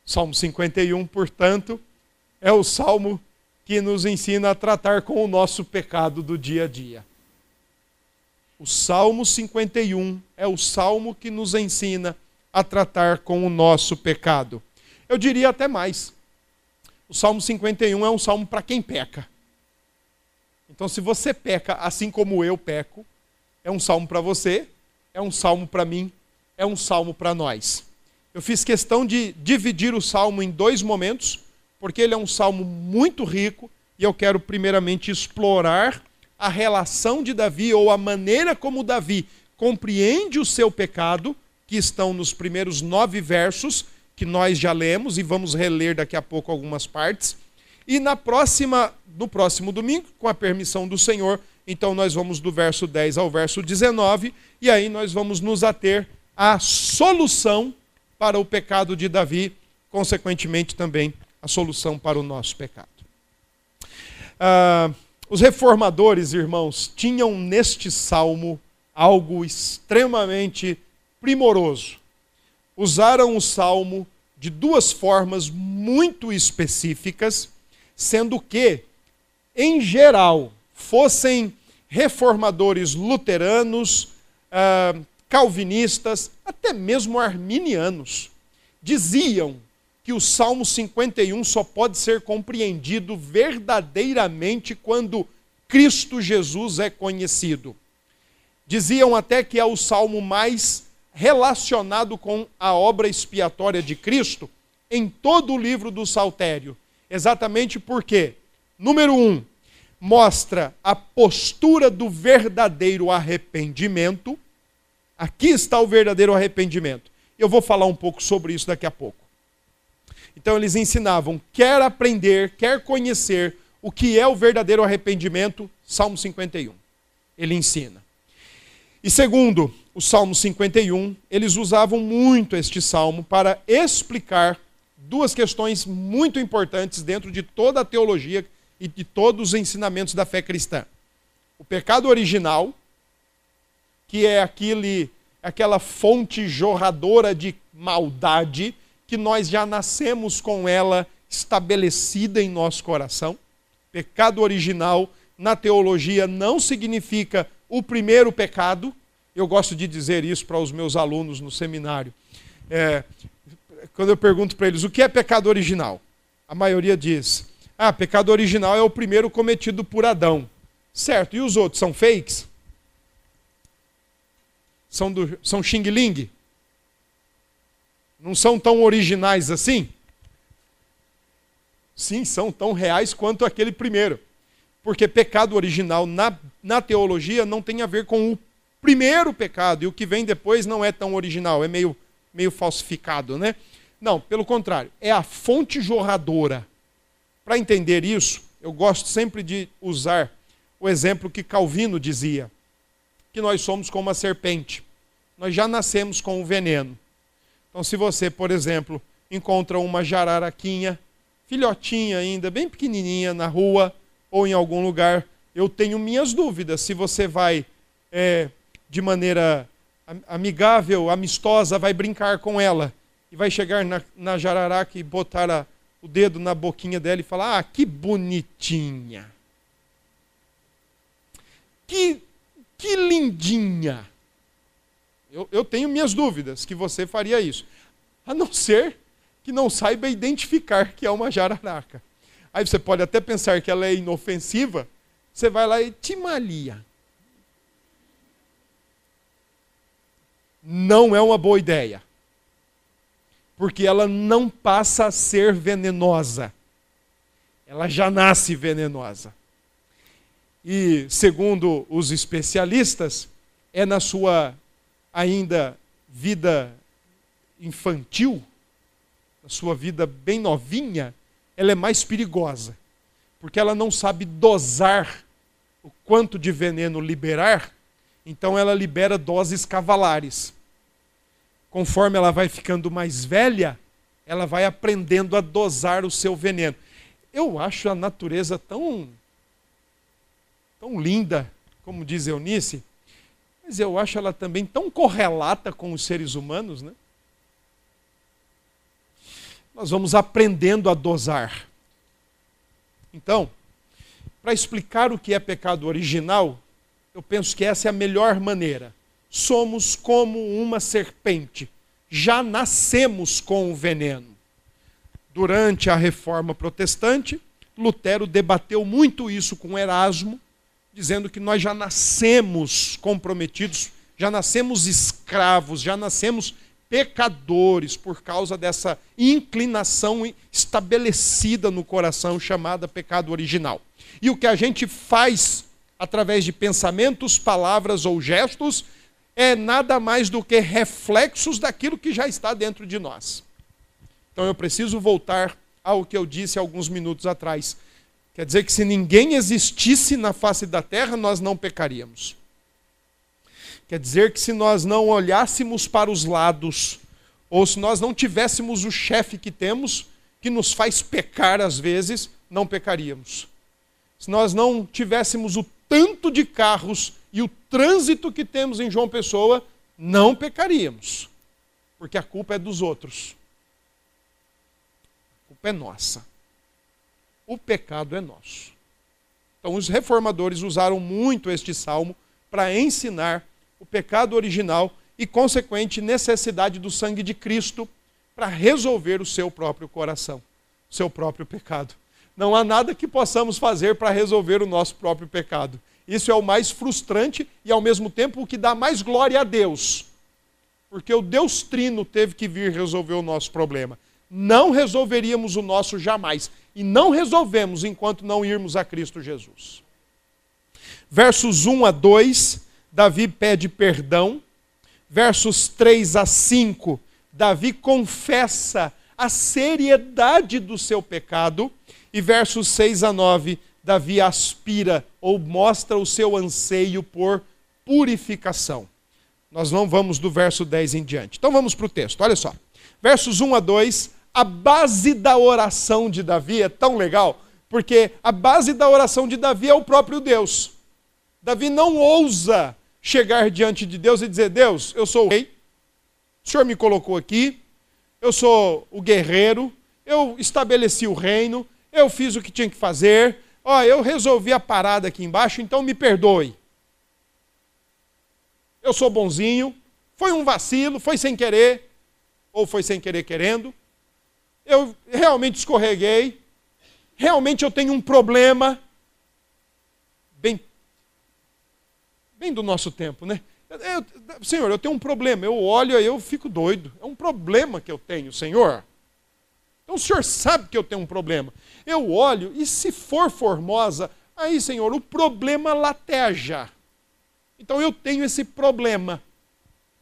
Salmo 51, portanto, é o salmo que nos ensina a tratar com o nosso pecado do dia a dia. O Salmo 51 é o salmo que nos ensina a tratar com o nosso pecado. Eu diria até mais. O Salmo 51 é um salmo para quem peca. Então, se você peca assim como eu peco, é um salmo para você, é um salmo para mim, é um salmo para nós. Eu fiz questão de dividir o salmo em dois momentos, porque ele é um salmo muito rico e eu quero primeiramente explorar a relação de Davi ou a maneira como Davi compreende o seu pecado, que estão nos primeiros nove versos que nós já lemos e vamos reler daqui a pouco algumas partes. E na próxima, no próximo domingo, com a permissão do Senhor, então nós vamos do verso 10 ao verso 19 e aí nós vamos nos ater à solução para o pecado de Davi, consequentemente também a solução para o nosso pecado. Ah, os reformadores, irmãos, tinham neste salmo algo extremamente primoroso. Usaram o salmo de duas formas muito específicas, sendo que, em geral, fossem reformadores luteranos, ah, calvinistas, até mesmo arminianos, diziam que o Salmo 51 só pode ser compreendido verdadeiramente quando Cristo Jesus é conhecido. Diziam até que é o salmo mais relacionado com a obra expiatória de Cristo em todo o livro do Saltério. Exatamente porque, número um, mostra a postura do verdadeiro arrependimento. Aqui está o verdadeiro arrependimento. Eu vou falar um pouco sobre isso daqui a pouco. Então eles ensinavam, quer aprender, quer conhecer o que é o verdadeiro arrependimento, Salmo 51. Ele ensina. E segundo, o Salmo 51, eles usavam muito este salmo para explicar duas questões muito importantes dentro de toda a teologia e de todos os ensinamentos da fé cristã. O pecado original, que é aquele, aquela fonte jorradora de maldade, que nós já nascemos com ela estabelecida em nosso coração. Pecado original, na teologia, não significa o primeiro pecado. Eu gosto de dizer isso para os meus alunos no seminário. É, quando eu pergunto para eles o que é pecado original, a maioria diz: ah, pecado original é o primeiro cometido por Adão. Certo, e os outros são fakes? São, do, são xing-ling? Não são tão originais assim? Sim, são tão reais quanto aquele primeiro. Porque pecado original na, na teologia não tem a ver com o primeiro pecado, e o que vem depois não é tão original, é meio, meio falsificado, né? Não, pelo contrário, é a fonte jorradora. Para entender isso, eu gosto sempre de usar o exemplo que Calvino dizia, que nós somos como uma serpente. Nós já nascemos com o veneno. Então, se você, por exemplo, encontra uma jararaquinha, filhotinha ainda, bem pequenininha, na rua ou em algum lugar, eu tenho minhas dúvidas se você vai, é, de maneira amigável, amistosa, vai brincar com ela e vai chegar na, na jararaca e botar a, o dedo na boquinha dela e falar: Ah, que bonitinha! Que, que lindinha! Eu, eu tenho minhas dúvidas que você faria isso. A não ser que não saiba identificar que é uma jararaca. Aí você pode até pensar que ela é inofensiva, você vai lá e te malia. Não é uma boa ideia. Porque ela não passa a ser venenosa. Ela já nasce venenosa. E, segundo os especialistas, é na sua ainda vida infantil, a sua vida bem novinha, ela é mais perigosa, porque ela não sabe dosar o quanto de veneno liberar, então ela libera doses cavalares. conforme ela vai ficando mais velha, ela vai aprendendo a dosar o seu veneno. Eu acho a natureza tão tão linda, como diz Eunice, mas eu acho ela também tão correlata com os seres humanos, né? Nós vamos aprendendo a dosar. Então, para explicar o que é pecado original, eu penso que essa é a melhor maneira. Somos como uma serpente, já nascemos com o veneno. Durante a reforma protestante, Lutero debateu muito isso com Erasmo, dizendo que nós já nascemos comprometidos, já nascemos escravos, já nascemos pecadores por causa dessa inclinação estabelecida no coração chamada pecado original. E o que a gente faz através de pensamentos, palavras ou gestos é nada mais do que reflexos daquilo que já está dentro de nós. Então eu preciso voltar ao que eu disse alguns minutos atrás. Quer dizer que se ninguém existisse na face da terra, nós não pecaríamos. Quer dizer que se nós não olhássemos para os lados, ou se nós não tivéssemos o chefe que temos, que nos faz pecar às vezes, não pecaríamos. Se nós não tivéssemos o tanto de carros e o trânsito que temos em João Pessoa, não pecaríamos. Porque a culpa é dos outros. A culpa é nossa o pecado é nosso. Então, os reformadores usaram muito este salmo para ensinar o pecado original e consequente necessidade do sangue de Cristo para resolver o seu próprio coração, o seu próprio pecado. Não há nada que possamos fazer para resolver o nosso próprio pecado. Isso é o mais frustrante e, ao mesmo tempo, o que dá mais glória a Deus. Porque o Deus Trino teve que vir resolver o nosso problema. Não resolveríamos o nosso jamais e não resolvemos enquanto não irmos a Cristo Jesus. Versos 1 a 2, Davi pede perdão. Versos 3 a 5, Davi confessa a seriedade do seu pecado. E versos 6 a 9, Davi aspira ou mostra o seu anseio por purificação. Nós não vamos do verso 10 em diante. Então vamos para o texto, olha só. Versos 1 a 2, a base da oração de Davi é tão legal, porque a base da oração de Davi é o próprio Deus. Davi não ousa chegar diante de Deus e dizer: Deus, eu sou o rei, o Senhor me colocou aqui, eu sou o guerreiro, eu estabeleci o reino, eu fiz o que tinha que fazer, ó, eu resolvi a parada aqui embaixo, então me perdoe. Eu sou bonzinho, foi um vacilo, foi sem querer, ou foi sem querer querendo eu realmente escorreguei, realmente eu tenho um problema, bem, bem do nosso tempo, né? Eu, senhor, eu tenho um problema, eu olho e eu fico doido. É um problema que eu tenho, Senhor. Então o senhor sabe que eu tenho um problema. Eu olho e se for formosa, aí, Senhor, o problema lateja. Então eu tenho esse problema.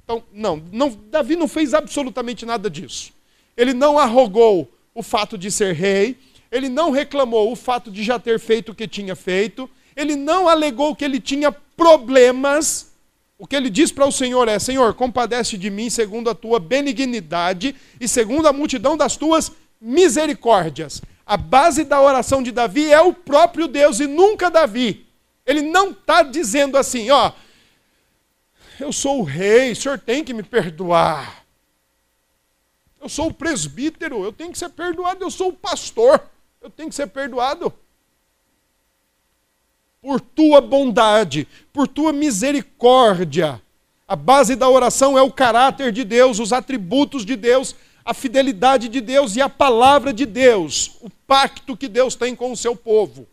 Então, não, não, Davi não fez absolutamente nada disso. Ele não arrogou o fato de ser rei, ele não reclamou o fato de já ter feito o que tinha feito, ele não alegou que ele tinha problemas. O que ele diz para o Senhor é: Senhor, compadece de mim segundo a tua benignidade e segundo a multidão das tuas misericórdias. A base da oração de Davi é o próprio Deus e nunca Davi. Ele não está dizendo assim, ó, eu sou o rei, o senhor tem que me perdoar. Eu sou o presbítero, eu tenho que ser perdoado. Eu sou o pastor, eu tenho que ser perdoado. Por tua bondade, por tua misericórdia. A base da oração é o caráter de Deus, os atributos de Deus, a fidelidade de Deus e a palavra de Deus, o pacto que Deus tem com o seu povo.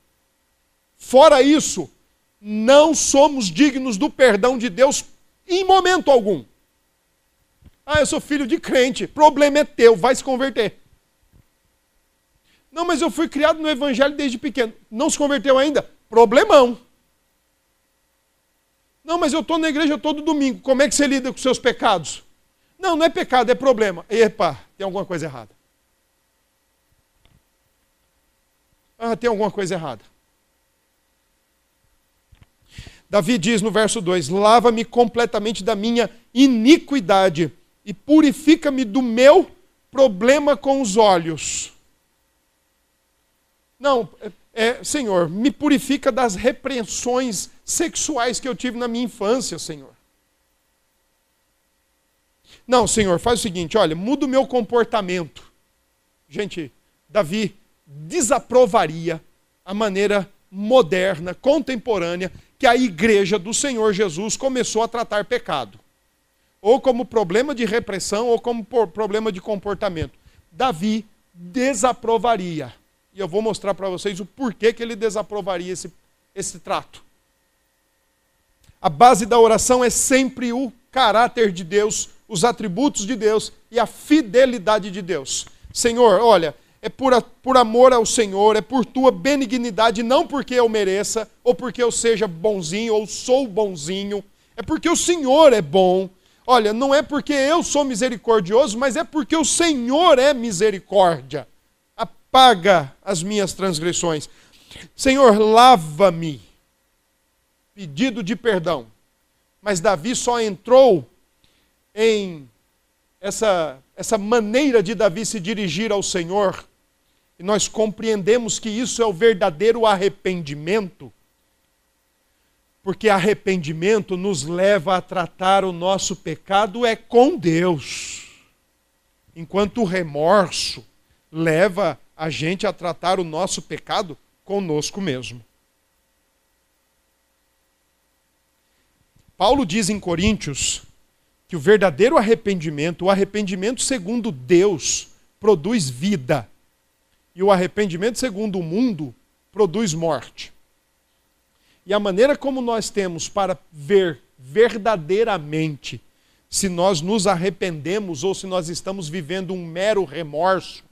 Fora isso, não somos dignos do perdão de Deus em momento algum. Ah, eu sou filho de crente. Problema é teu, vai se converter. Não, mas eu fui criado no evangelho desde pequeno. Não se converteu ainda? Problemão. Não, mas eu estou na igreja todo domingo. Como é que você lida com seus pecados? Não, não é pecado, é problema. Epa, tem alguma coisa errada. Ah, tem alguma coisa errada. Davi diz no verso 2: Lava-me completamente da minha iniquidade e purifica-me do meu problema com os olhos. Não, é, é, Senhor, me purifica das repreensões sexuais que eu tive na minha infância, Senhor. Não, Senhor, faz o seguinte: olha, muda o meu comportamento. Gente, Davi desaprovaria a maneira moderna, contemporânea, que a igreja do Senhor Jesus começou a tratar pecado. Ou como problema de repressão, ou como problema de comportamento. Davi desaprovaria. E eu vou mostrar para vocês o porquê que ele desaprovaria esse, esse trato. A base da oração é sempre o caráter de Deus, os atributos de Deus e a fidelidade de Deus. Senhor, olha, é por, por amor ao Senhor, é por tua benignidade, não porque eu mereça, ou porque eu seja bonzinho, ou sou bonzinho, é porque o Senhor é bom. Olha, não é porque eu sou misericordioso, mas é porque o Senhor é misericórdia. Apaga as minhas transgressões. Senhor, lava-me. Pedido de perdão. Mas Davi só entrou em essa, essa maneira de Davi se dirigir ao Senhor e nós compreendemos que isso é o verdadeiro arrependimento, porque arrependimento nos leva a tratar o nosso pecado é com Deus, enquanto o remorso leva a gente a tratar o nosso pecado conosco mesmo. Paulo diz em Coríntios que o verdadeiro arrependimento, o arrependimento segundo Deus, produz vida. E o arrependimento, segundo o mundo, produz morte. E a maneira como nós temos para ver verdadeiramente se nós nos arrependemos ou se nós estamos vivendo um mero remorso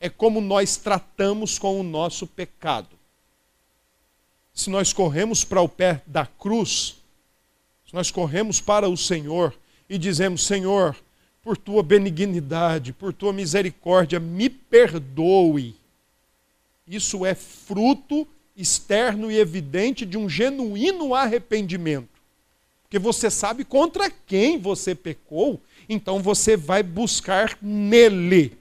é como nós tratamos com o nosso pecado. Se nós corremos para o pé da cruz, se nós corremos para o Senhor e dizemos: Senhor, por tua benignidade, por tua misericórdia, me perdoe. Isso é fruto externo e evidente de um genuíno arrependimento. Porque você sabe contra quem você pecou, então você vai buscar nele.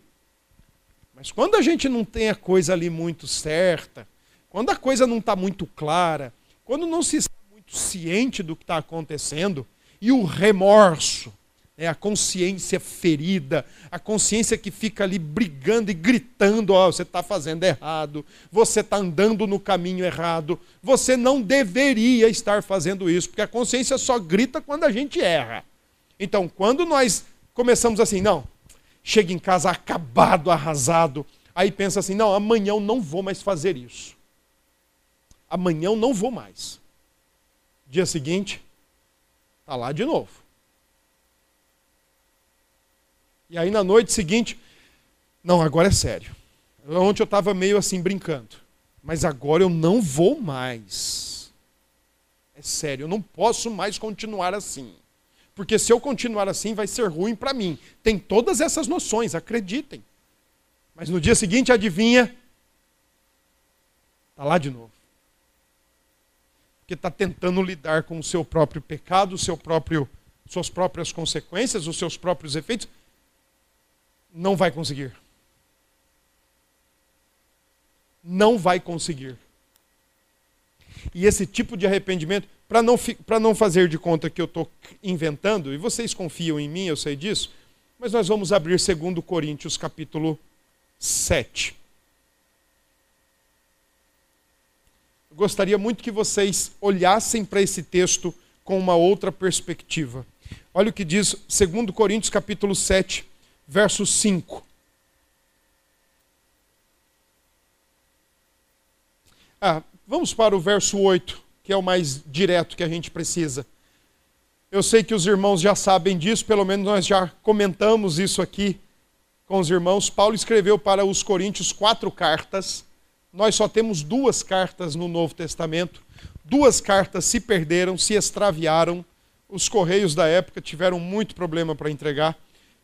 Mas quando a gente não tem a coisa ali muito certa, quando a coisa não está muito clara, quando não se está muito ciente do que está acontecendo, e o remorso, é a consciência ferida, a consciência que fica ali brigando e gritando: ó, oh, você está fazendo errado, você está andando no caminho errado, você não deveria estar fazendo isso, porque a consciência só grita quando a gente erra. Então, quando nós começamos assim, não, chega em casa acabado, arrasado, aí pensa assim: não, amanhã eu não vou mais fazer isso. Amanhã eu não vou mais. Dia seguinte, está lá de novo. E aí na noite seguinte, não, agora é sério. Ontem eu estava meio assim brincando, mas agora eu não vou mais. É sério, eu não posso mais continuar assim. Porque se eu continuar assim, vai ser ruim para mim. Tem todas essas noções, acreditem. Mas no dia seguinte, adivinha? Está lá de novo. Porque está tentando lidar com o seu próprio pecado, o seu próprio, suas próprias consequências, os seus próprios efeitos, não vai conseguir. Não vai conseguir. E esse tipo de arrependimento, para não, não fazer de conta que eu estou inventando, e vocês confiam em mim, eu sei disso, mas nós vamos abrir 2 Coríntios capítulo 7. Eu gostaria muito que vocês olhassem para esse texto com uma outra perspectiva. Olha o que diz 2 Coríntios capítulo 7, verso 5. Ah, vamos para o verso 8, que é o mais direto que a gente precisa. Eu sei que os irmãos já sabem disso, pelo menos nós já comentamos isso aqui com os irmãos. Paulo escreveu para os Coríntios quatro cartas. Nós só temos duas cartas no Novo Testamento. Duas cartas se perderam, se extraviaram. Os correios da época tiveram muito problema para entregar.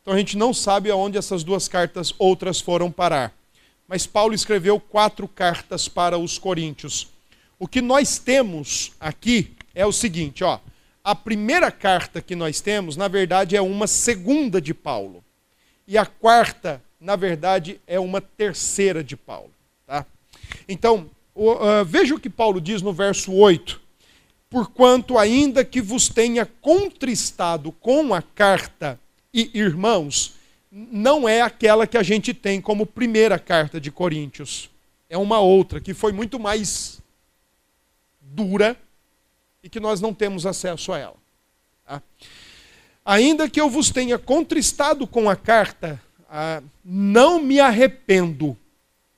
Então a gente não sabe aonde essas duas cartas outras foram parar. Mas Paulo escreveu quatro cartas para os coríntios. O que nós temos aqui é o seguinte, ó. a primeira carta que nós temos, na verdade, é uma segunda de Paulo. E a quarta, na verdade, é uma terceira de Paulo. Tá? Então, uh, veja o que Paulo diz no verso 8. Porquanto, ainda que vos tenha contristado com a carta, e irmãos, não é aquela que a gente tem como primeira carta de Coríntios. É uma outra, que foi muito mais dura e que nós não temos acesso a ela. Tá? Ainda que eu vos tenha contristado com a carta, ah, não me arrependo.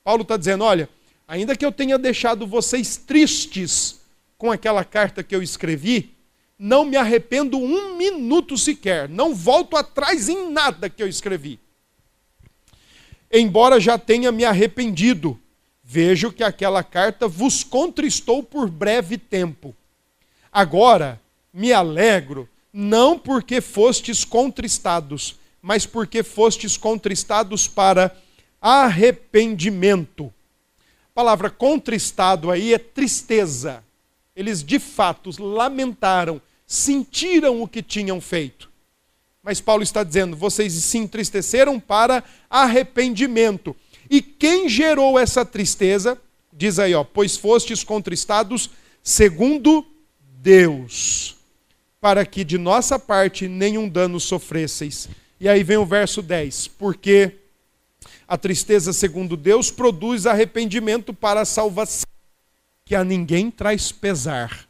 Paulo está dizendo: olha, ainda que eu tenha deixado vocês tristes com aquela carta que eu escrevi, não me arrependo um minuto sequer, não volto atrás em nada que eu escrevi. Embora já tenha me arrependido, vejo que aquela carta vos contristou por breve tempo. Agora me alegro, não porque fostes contristados, mas porque fostes contristados para arrependimento. A palavra contristado aí é tristeza. Eles de fato lamentaram, sentiram o que tinham feito. Mas Paulo está dizendo: vocês se entristeceram para arrependimento. E quem gerou essa tristeza? Diz aí, ó, pois fostes contristados segundo Deus, para que de nossa parte nenhum dano sofresseis. E aí vem o verso 10: porque a tristeza segundo Deus produz arrependimento para a salvação, que a ninguém traz pesar.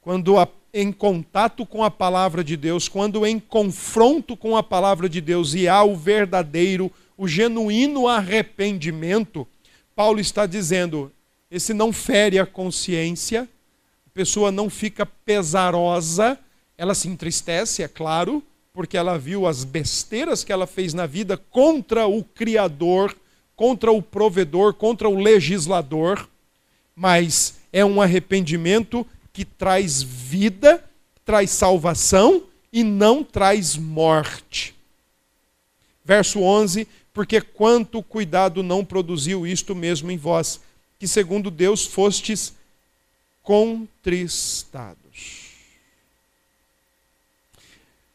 Quando a, em contato com a palavra de Deus, quando em confronto com a palavra de Deus e há o verdadeiro, o genuíno arrependimento, Paulo está dizendo: esse não fere a consciência, a pessoa não fica pesarosa, ela se entristece, é claro, porque ela viu as besteiras que ela fez na vida contra o Criador, contra o provedor, contra o legislador, mas é um arrependimento que traz vida, traz salvação e não traz morte. Verso 11: Porque quanto cuidado não produziu isto mesmo em vós, que segundo Deus fostes contristados.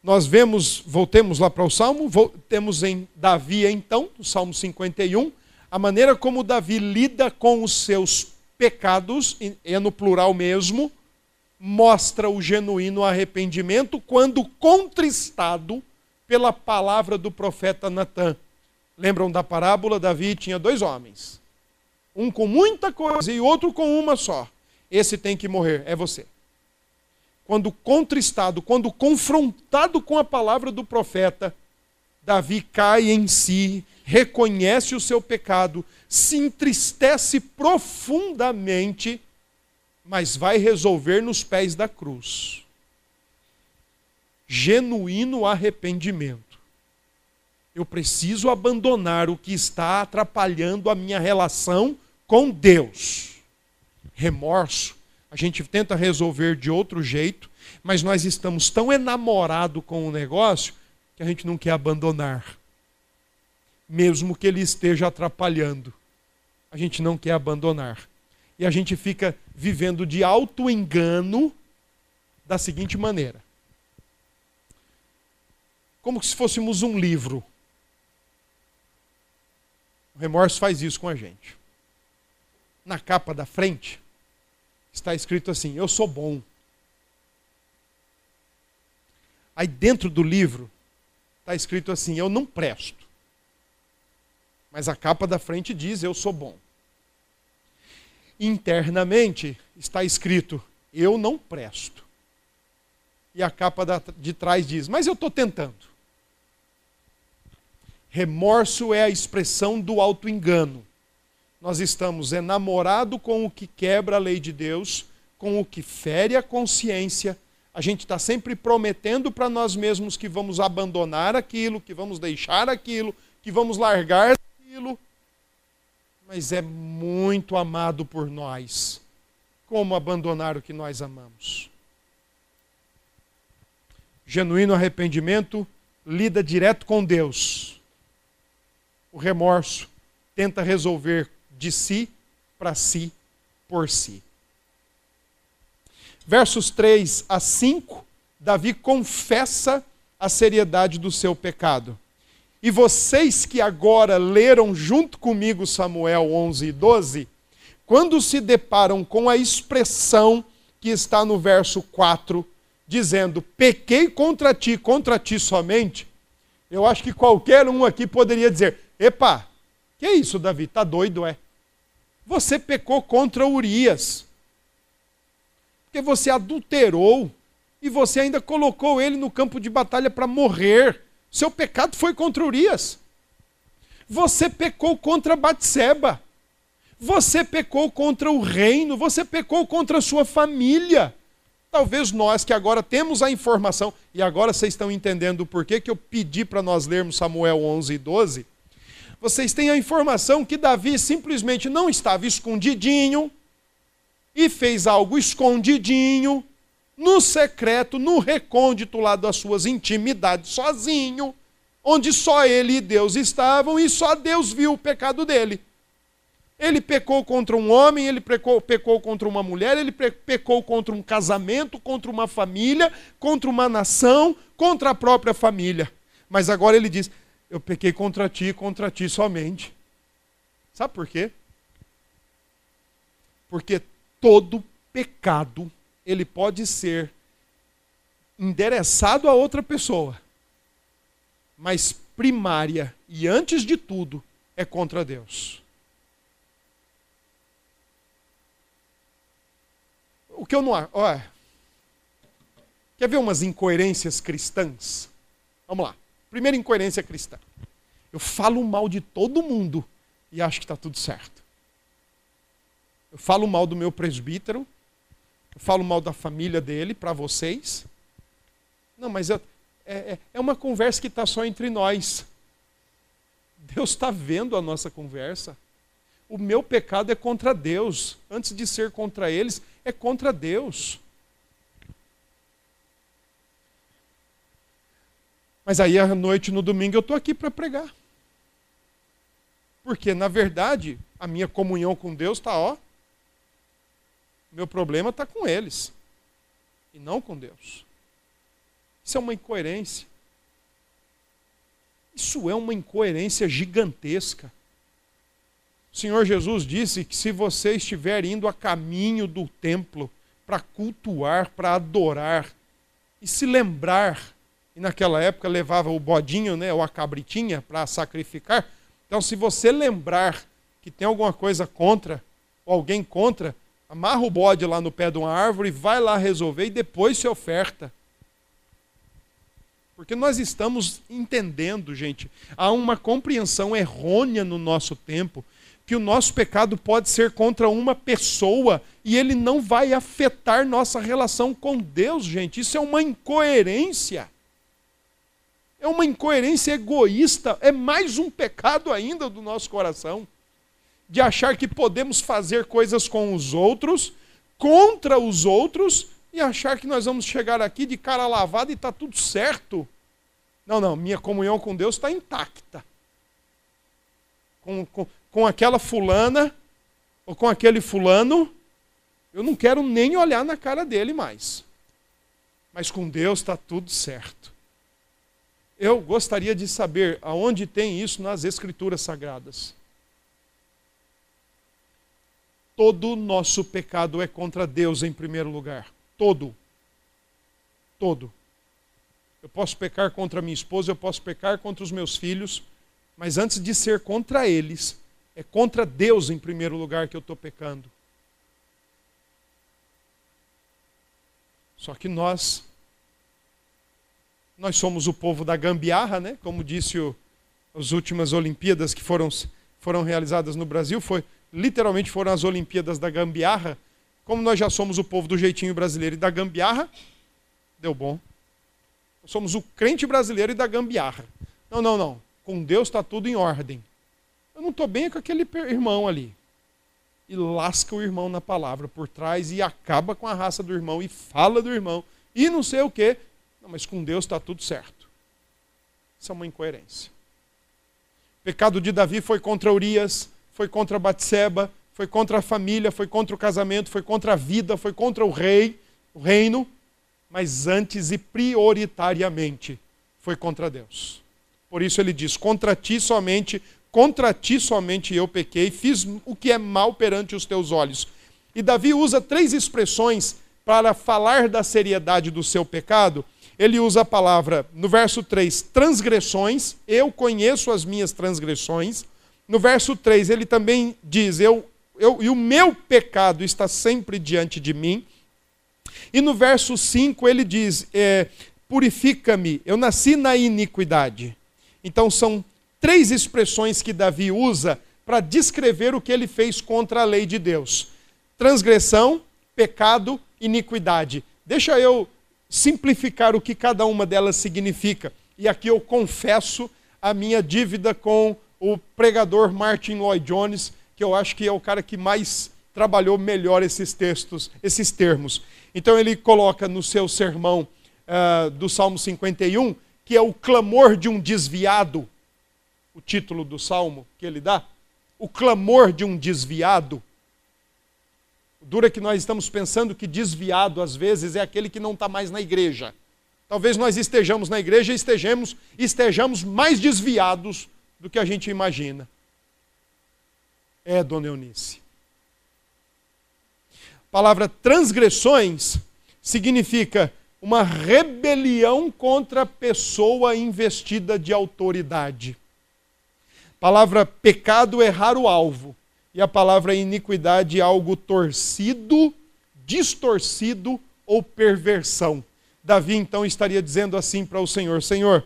Nós vemos, voltemos lá para o Salmo, temos em Davi, então, no Salmo 51, a maneira como Davi lida com os seus pecados, é no plural mesmo, mostra o genuíno arrependimento quando contristado pela palavra do profeta Natã. Lembram da parábola? Davi tinha dois homens, um com muita coisa e outro com uma só. Esse tem que morrer, é você quando contristado, quando confrontado com a palavra do profeta, Davi cai em si, reconhece o seu pecado, se entristece profundamente, mas vai resolver nos pés da cruz. Genuíno arrependimento. Eu preciso abandonar o que está atrapalhando a minha relação com Deus. Remorso, a gente tenta resolver de outro jeito, mas nós estamos tão enamorados com o negócio que a gente não quer abandonar. Mesmo que ele esteja atrapalhando, a gente não quer abandonar. E a gente fica vivendo de auto-engano da seguinte maneira: como se fôssemos um livro. O remorso faz isso com a gente. Na capa da frente, está escrito assim: Eu sou bom. Aí dentro do livro está escrito assim: Eu não presto. Mas a capa da frente diz: Eu sou bom. Internamente está escrito: Eu não presto. E a capa de trás diz: Mas eu estou tentando. Remorso é a expressão do auto-engano nós estamos enamorados com o que quebra a lei de Deus, com o que fere a consciência. A gente está sempre prometendo para nós mesmos que vamos abandonar aquilo, que vamos deixar aquilo, que vamos largar aquilo. Mas é muito amado por nós. Como abandonar o que nós amamos? Genuíno arrependimento lida direto com Deus. O remorso tenta resolver de si, para si, por si. versos 3 a 5, Davi confessa a seriedade do seu pecado. E vocês que agora leram junto comigo Samuel 11 e 12, quando se deparam com a expressão que está no verso 4, dizendo: Pequei contra ti, contra ti somente, eu acho que qualquer um aqui poderia dizer: Epa, que é isso, Davi? Tá doido, é? Você pecou contra Urias. Porque você adulterou e você ainda colocou ele no campo de batalha para morrer. Seu pecado foi contra Urias. Você pecou contra Batseba. Você pecou contra o reino, você pecou contra a sua família. Talvez nós que agora temos a informação, e agora vocês estão entendendo o porquê que eu pedi para nós lermos Samuel 11 e 12, vocês têm a informação que Davi simplesmente não estava escondidinho e fez algo escondidinho, no secreto, no recôndito lá das suas intimidades, sozinho, onde só ele e Deus estavam e só Deus viu o pecado dele. Ele pecou contra um homem, ele pecou, pecou contra uma mulher, ele pecou contra um casamento, contra uma família, contra uma nação, contra a própria família. Mas agora ele diz: Eu pequei contra ti contra ti somente. Sabe por quê? Porque todo pecado ele pode ser endereçado a outra pessoa, mas primária e antes de tudo é contra Deus. o que eu não. Olha, quer ver umas incoerências cristãs? Vamos lá. Primeira incoerência cristã. Eu falo mal de todo mundo e acho que está tudo certo. Eu falo mal do meu presbítero, eu falo mal da família dele para vocês. Não, mas eu, é, é, é uma conversa que está só entre nós. Deus está vendo a nossa conversa. O meu pecado é contra Deus. Antes de ser contra eles, é contra Deus. Mas aí à noite, no domingo, eu estou aqui para pregar. Porque, na verdade, a minha comunhão com Deus está, ó. Meu problema está com eles. E não com Deus. Isso é uma incoerência. Isso é uma incoerência gigantesca. O Senhor Jesus disse que se você estiver indo a caminho do templo para cultuar, para adorar e se lembrar, e naquela época levava o bodinho, né, ou a cabritinha para sacrificar. Então, se você lembrar que tem alguma coisa contra, ou alguém contra, amarra o bode lá no pé de uma árvore, vai lá resolver e depois se oferta. Porque nós estamos entendendo, gente, há uma compreensão errônea no nosso tempo que o nosso pecado pode ser contra uma pessoa e ele não vai afetar nossa relação com Deus, gente. Isso é uma incoerência. É uma incoerência egoísta, é mais um pecado ainda do nosso coração. De achar que podemos fazer coisas com os outros, contra os outros, e achar que nós vamos chegar aqui de cara lavada e está tudo certo. Não, não, minha comunhão com Deus está intacta. Com, com, com aquela fulana ou com aquele fulano, eu não quero nem olhar na cara dele mais. Mas com Deus está tudo certo. Eu gostaria de saber aonde tem isso nas Escrituras Sagradas. Todo nosso pecado é contra Deus em primeiro lugar. Todo. Todo. Eu posso pecar contra minha esposa, eu posso pecar contra os meus filhos, mas antes de ser contra eles, é contra Deus, em primeiro lugar, que eu estou pecando. Só que nós, nós somos o povo da gambiarra, né? Como disse o, as últimas Olimpíadas que foram, foram realizadas no Brasil, foi literalmente foram as Olimpíadas da gambiarra. Como nós já somos o povo do jeitinho brasileiro e da gambiarra, deu bom. Somos o crente brasileiro e da gambiarra. Não, não, não. Com Deus está tudo em ordem. Eu não estou bem com aquele irmão ali. E lasca o irmão na palavra por trás e acaba com a raça do irmão e fala do irmão e não sei o quê. Não, mas com Deus está tudo certo. Isso é uma incoerência. O pecado de Davi foi contra Urias, foi contra Batseba, foi contra a família, foi contra o casamento, foi contra a vida, foi contra o rei. o reino, mas antes e prioritariamente foi contra Deus. Por isso ele diz: contra ti somente, contra ti somente eu pequei, fiz o que é mal perante os teus olhos. E Davi usa três expressões para falar da seriedade do seu pecado. Ele usa a palavra, no verso 3, transgressões, eu conheço as minhas transgressões. No verso 3, ele também diz, eu, eu, e o meu pecado está sempre diante de mim. E no verso 5 ele diz: é, Purifica-me, eu nasci na iniquidade. Então são três expressões que Davi usa para descrever o que ele fez contra a lei de Deus: transgressão, pecado, iniquidade. Deixa eu simplificar o que cada uma delas significa. E aqui eu confesso a minha dívida com o pregador Martin Lloyd Jones, que eu acho que é o cara que mais trabalhou melhor esses textos, esses termos. Então ele coloca no seu sermão uh, do Salmo 51, que é o clamor de um desviado, o título do salmo que ele dá, o clamor de um desviado. Dura é que nós estamos pensando que desviado, às vezes, é aquele que não está mais na igreja. Talvez nós estejamos na igreja e estejamos, estejamos mais desviados do que a gente imagina. É, dona Eunice. A palavra transgressões significa uma rebelião contra a pessoa investida de autoridade. A palavra pecado é errar o alvo. E a palavra iniquidade é algo torcido, distorcido ou perversão. Davi então estaria dizendo assim para o Senhor: Senhor,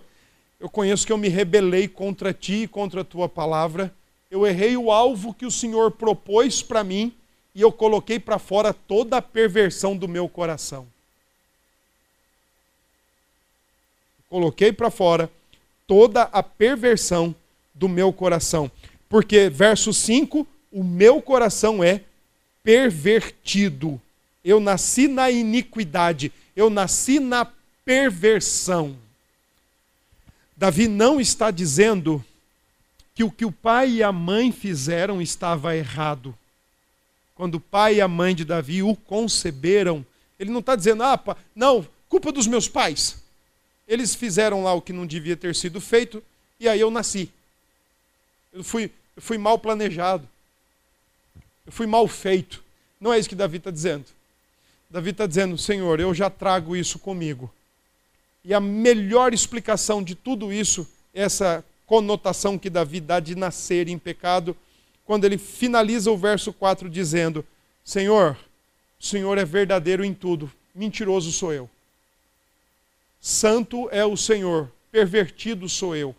eu conheço que eu me rebelei contra ti e contra a tua palavra. Eu errei o alvo que o Senhor propôs para mim e eu coloquei para fora toda a perversão do meu coração. Coloquei para fora toda a perversão do meu coração. Porque, verso 5, o meu coração é pervertido. Eu nasci na iniquidade, eu nasci na perversão. Davi não está dizendo que o que o pai e a mãe fizeram estava errado quando o pai e a mãe de Davi o conceberam, ele não está dizendo, ah, não, culpa dos meus pais. Eles fizeram lá o que não devia ter sido feito, e aí eu nasci. Eu fui, eu fui mal planejado. Eu fui mal feito. Não é isso que Davi está dizendo. Davi está dizendo, Senhor, eu já trago isso comigo. E a melhor explicação de tudo isso, essa conotação que Davi dá de nascer em pecado, quando ele finaliza o verso 4 dizendo: Senhor, o Senhor é verdadeiro em tudo, mentiroso sou eu. Santo é o Senhor, pervertido sou eu.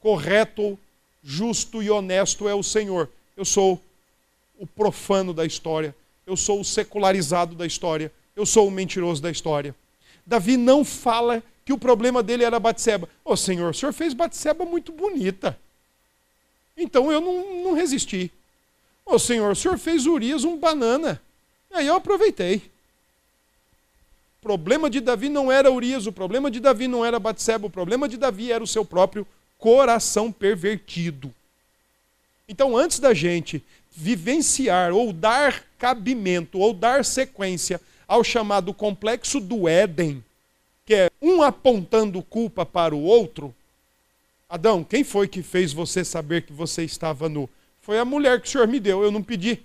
Correto, justo e honesto é o Senhor. Eu sou o profano da história, eu sou o secularizado da história, eu sou o mentiroso da história. Davi não fala que o problema dele era Batseba. Ô oh, Senhor, o Senhor fez Batseba muito bonita. Então eu não, não resisti. Ô Senhor, o Senhor fez Urias um banana. Aí eu aproveitei. O problema de Davi não era Urias, o problema de Davi não era Batseba, o problema de Davi era o seu próprio coração pervertido. Então, antes da gente vivenciar ou dar cabimento ou dar sequência ao chamado complexo do Éden, que é um apontando culpa para o outro, Adão, quem foi que fez você saber que você estava nu? Foi a mulher que o Senhor me deu, eu não pedi.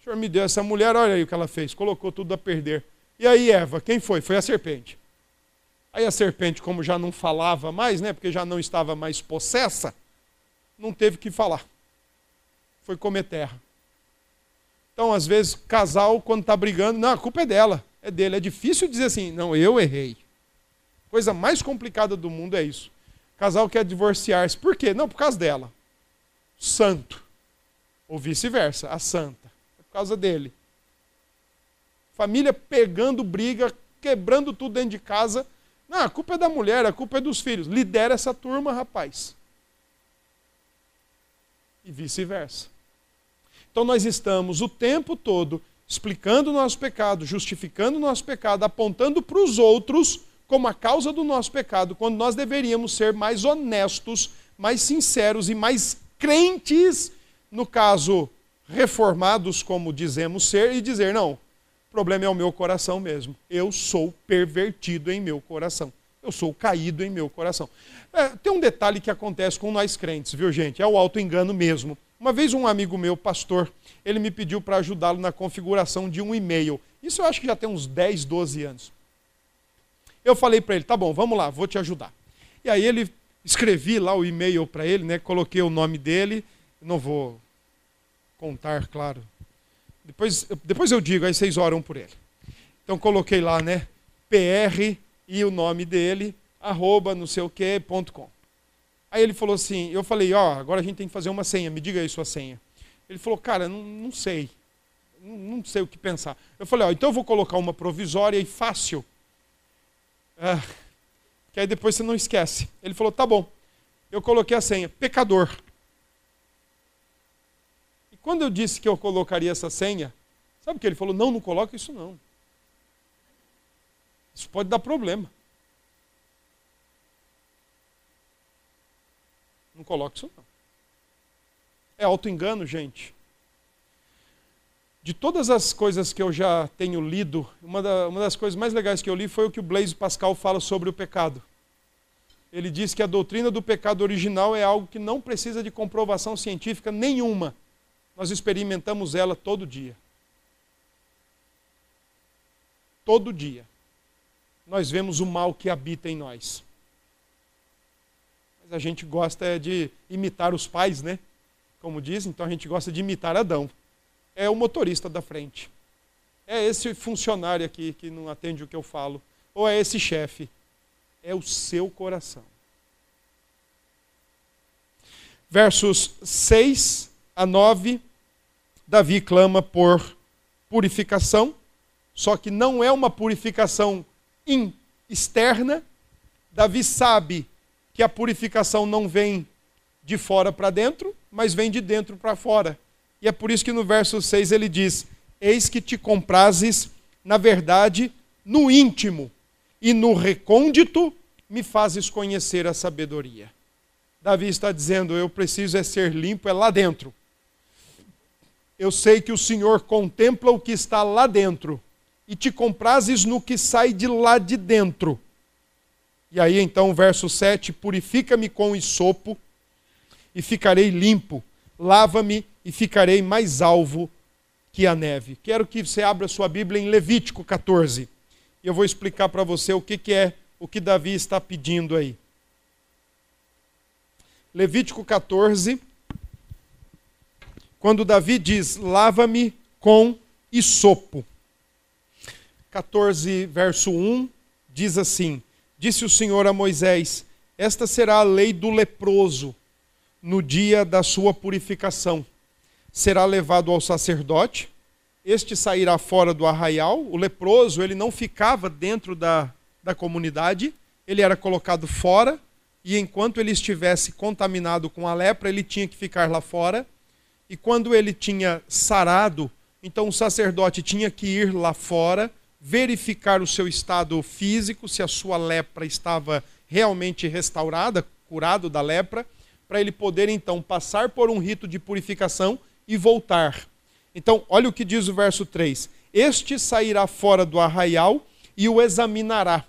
O Senhor me deu essa mulher, olha aí o que ela fez, colocou tudo a perder. E aí, Eva, quem foi? Foi a serpente. Aí a serpente, como já não falava mais, né, porque já não estava mais possessa, não teve que falar. Foi comer terra. Então, às vezes, casal, quando está brigando, não, a culpa é dela, é dele. É difícil dizer assim, não, eu errei. Coisa mais complicada do mundo é isso casal quer divorciar-se. Por quê? Não, por causa dela. Santo. Ou vice-versa, a santa. É por causa dele. Família pegando briga, quebrando tudo dentro de casa. Não, a culpa é da mulher, a culpa é dos filhos. Lidera essa turma, rapaz. E vice-versa. Então nós estamos o tempo todo explicando o nosso pecado, justificando o nosso pecado, apontando para os outros como a causa do nosso pecado, quando nós deveríamos ser mais honestos, mais sinceros e mais crentes, no caso, reformados, como dizemos ser, e dizer: não, O problema é o meu coração mesmo. Eu sou pervertido em meu coração. Eu sou caído em meu coração. É, tem um detalhe que acontece com nós crentes, viu, gente? É o auto-engano mesmo. Uma vez um amigo meu, pastor, ele me pediu para ajudá-lo na configuração de um e-mail. Isso eu acho que já tem uns 10, 12 anos. Eu falei para ele, tá bom, vamos lá, vou te ajudar. E aí ele escrevi lá o e-mail para ele, né? Coloquei o nome dele, não vou contar, claro. Depois, depois eu digo, aí vocês oram por ele. Então coloquei lá, né? PR e o nome dele, arroba não sei o que, ponto com. Aí ele falou assim, eu falei, ó, agora a gente tem que fazer uma senha, me diga aí sua senha. Ele falou, cara, não, não sei, não, sei o que pensar. Eu falei, ó, então eu vou colocar uma provisória e fácil, ah, que aí depois você não esquece. Ele falou, tá bom. Eu coloquei a senha, pecador. E quando eu disse que eu colocaria essa senha, sabe o que ele falou? Não, não coloca isso não. Isso pode dar problema. Não coloque isso não. É auto-engano, gente. De todas as coisas que eu já tenho lido, uma, da, uma das coisas mais legais que eu li foi o que o Blaise Pascal fala sobre o pecado. Ele diz que a doutrina do pecado original é algo que não precisa de comprovação científica nenhuma. Nós experimentamos ela todo dia. Todo dia nós vemos o mal que habita em nós. Mas a gente gosta de imitar os pais, né? Como diz, então a gente gosta de imitar Adão. É o motorista da frente. É esse funcionário aqui que não atende o que eu falo. Ou é esse chefe. É o seu coração. Versos 6 a 9, Davi clama por purificação, só que não é uma purificação externa. Davi sabe que a purificação não vem de fora para dentro, mas vem de dentro para fora. E é por isso que no verso 6 ele diz: Eis que te comprases, na verdade, no íntimo, e no recôndito me fazes conhecer a sabedoria. Davi está dizendo: Eu preciso é ser limpo, é lá dentro. Eu sei que o Senhor contempla o que está lá dentro e te comprases no que sai de lá de dentro. E aí então, verso 7: Purifica-me com isopo e ficarei limpo, lava-me e ficarei mais alvo que a neve. Quero que você abra sua Bíblia em Levítico 14. E eu vou explicar para você o que, que é o que Davi está pedindo aí. Levítico 14, quando Davi diz: Lava-me com isopo. 14, verso 1, diz assim: Disse o Senhor a Moisés: Esta será a lei do leproso no dia da sua purificação. Será levado ao sacerdote, este sairá fora do arraial. O leproso, ele não ficava dentro da, da comunidade, ele era colocado fora, e enquanto ele estivesse contaminado com a lepra, ele tinha que ficar lá fora. E quando ele tinha sarado, então o sacerdote tinha que ir lá fora verificar o seu estado físico, se a sua lepra estava realmente restaurada, curado da lepra, para ele poder então passar por um rito de purificação e voltar. Então, olha o que diz o verso 3: Este sairá fora do arraial e o examinará.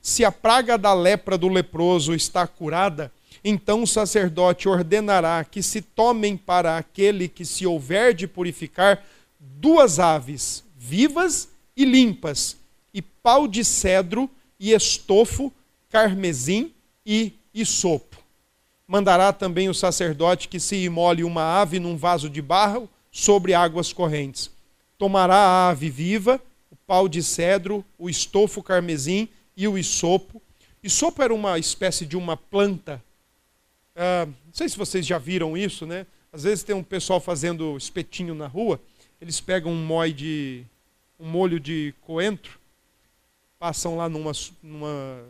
Se a praga da lepra do leproso está curada, então o sacerdote ordenará que se tomem para aquele que se houver de purificar duas aves vivas e limpas, e pau de cedro, e estofo, carmesim e isopo. Mandará também o sacerdote que se imole uma ave num vaso de barro sobre águas correntes. Tomará a ave viva, o pau de cedro, o estofo carmesim e o isopo. Isopo era uma espécie de uma planta. Ah, não sei se vocês já viram isso, né? Às vezes tem um pessoal fazendo espetinho na rua, eles pegam um mói de, um molho de coentro, passam lá numa, numa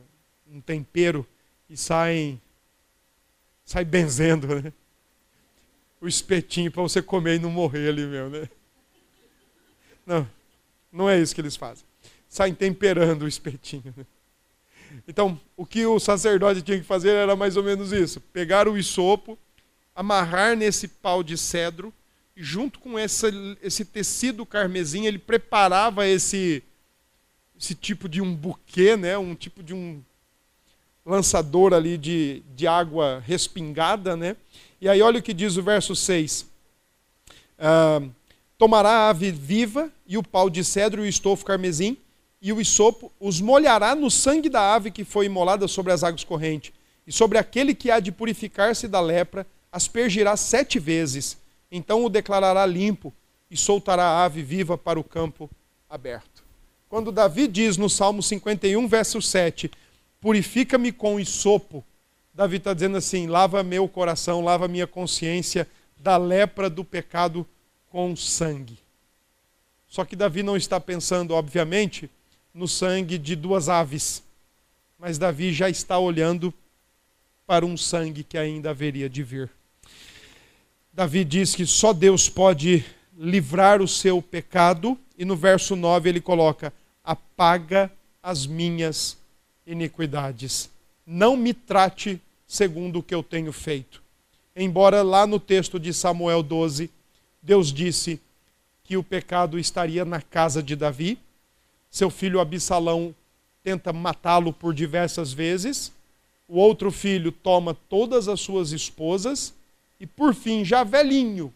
um tempero e saem sai benzendo, né? O espetinho para você comer e não morrer ali mesmo, né? Não, não é isso que eles fazem. Saem temperando o espetinho. Né? Então, o que o sacerdote tinha que fazer era mais ou menos isso: pegar o isopo, amarrar nesse pau de cedro, junto com essa, esse tecido carmesim, ele preparava esse, esse tipo de um buquê, né? um tipo de um lançador ali de, de água respingada. Né? E aí olha o que diz o verso 6. Ah, Tomará a ave viva e o pau de cedro e o estofo carmesim e o isopo os molhará no sangue da ave que foi imolada sobre as águas correntes. E sobre aquele que há de purificar-se da lepra, aspergirá sete vezes. Então o declarará limpo e soltará a ave viva para o campo aberto. Quando Davi diz no Salmo 51, verso 7, purifica-me com isopo, Davi está dizendo assim: lava meu coração, lava minha consciência da lepra do pecado com sangue. Só que Davi não está pensando, obviamente, no sangue de duas aves, mas Davi já está olhando para um sangue que ainda haveria de vir. Davi diz que só Deus pode livrar o seu pecado, e no verso 9 ele coloca: apaga as minhas iniquidades. Não me trate segundo o que eu tenho feito. Embora lá no texto de Samuel 12, Deus disse que o pecado estaria na casa de Davi, seu filho Absalão tenta matá-lo por diversas vezes. O outro filho toma todas as suas esposas. E por fim, já velhinho,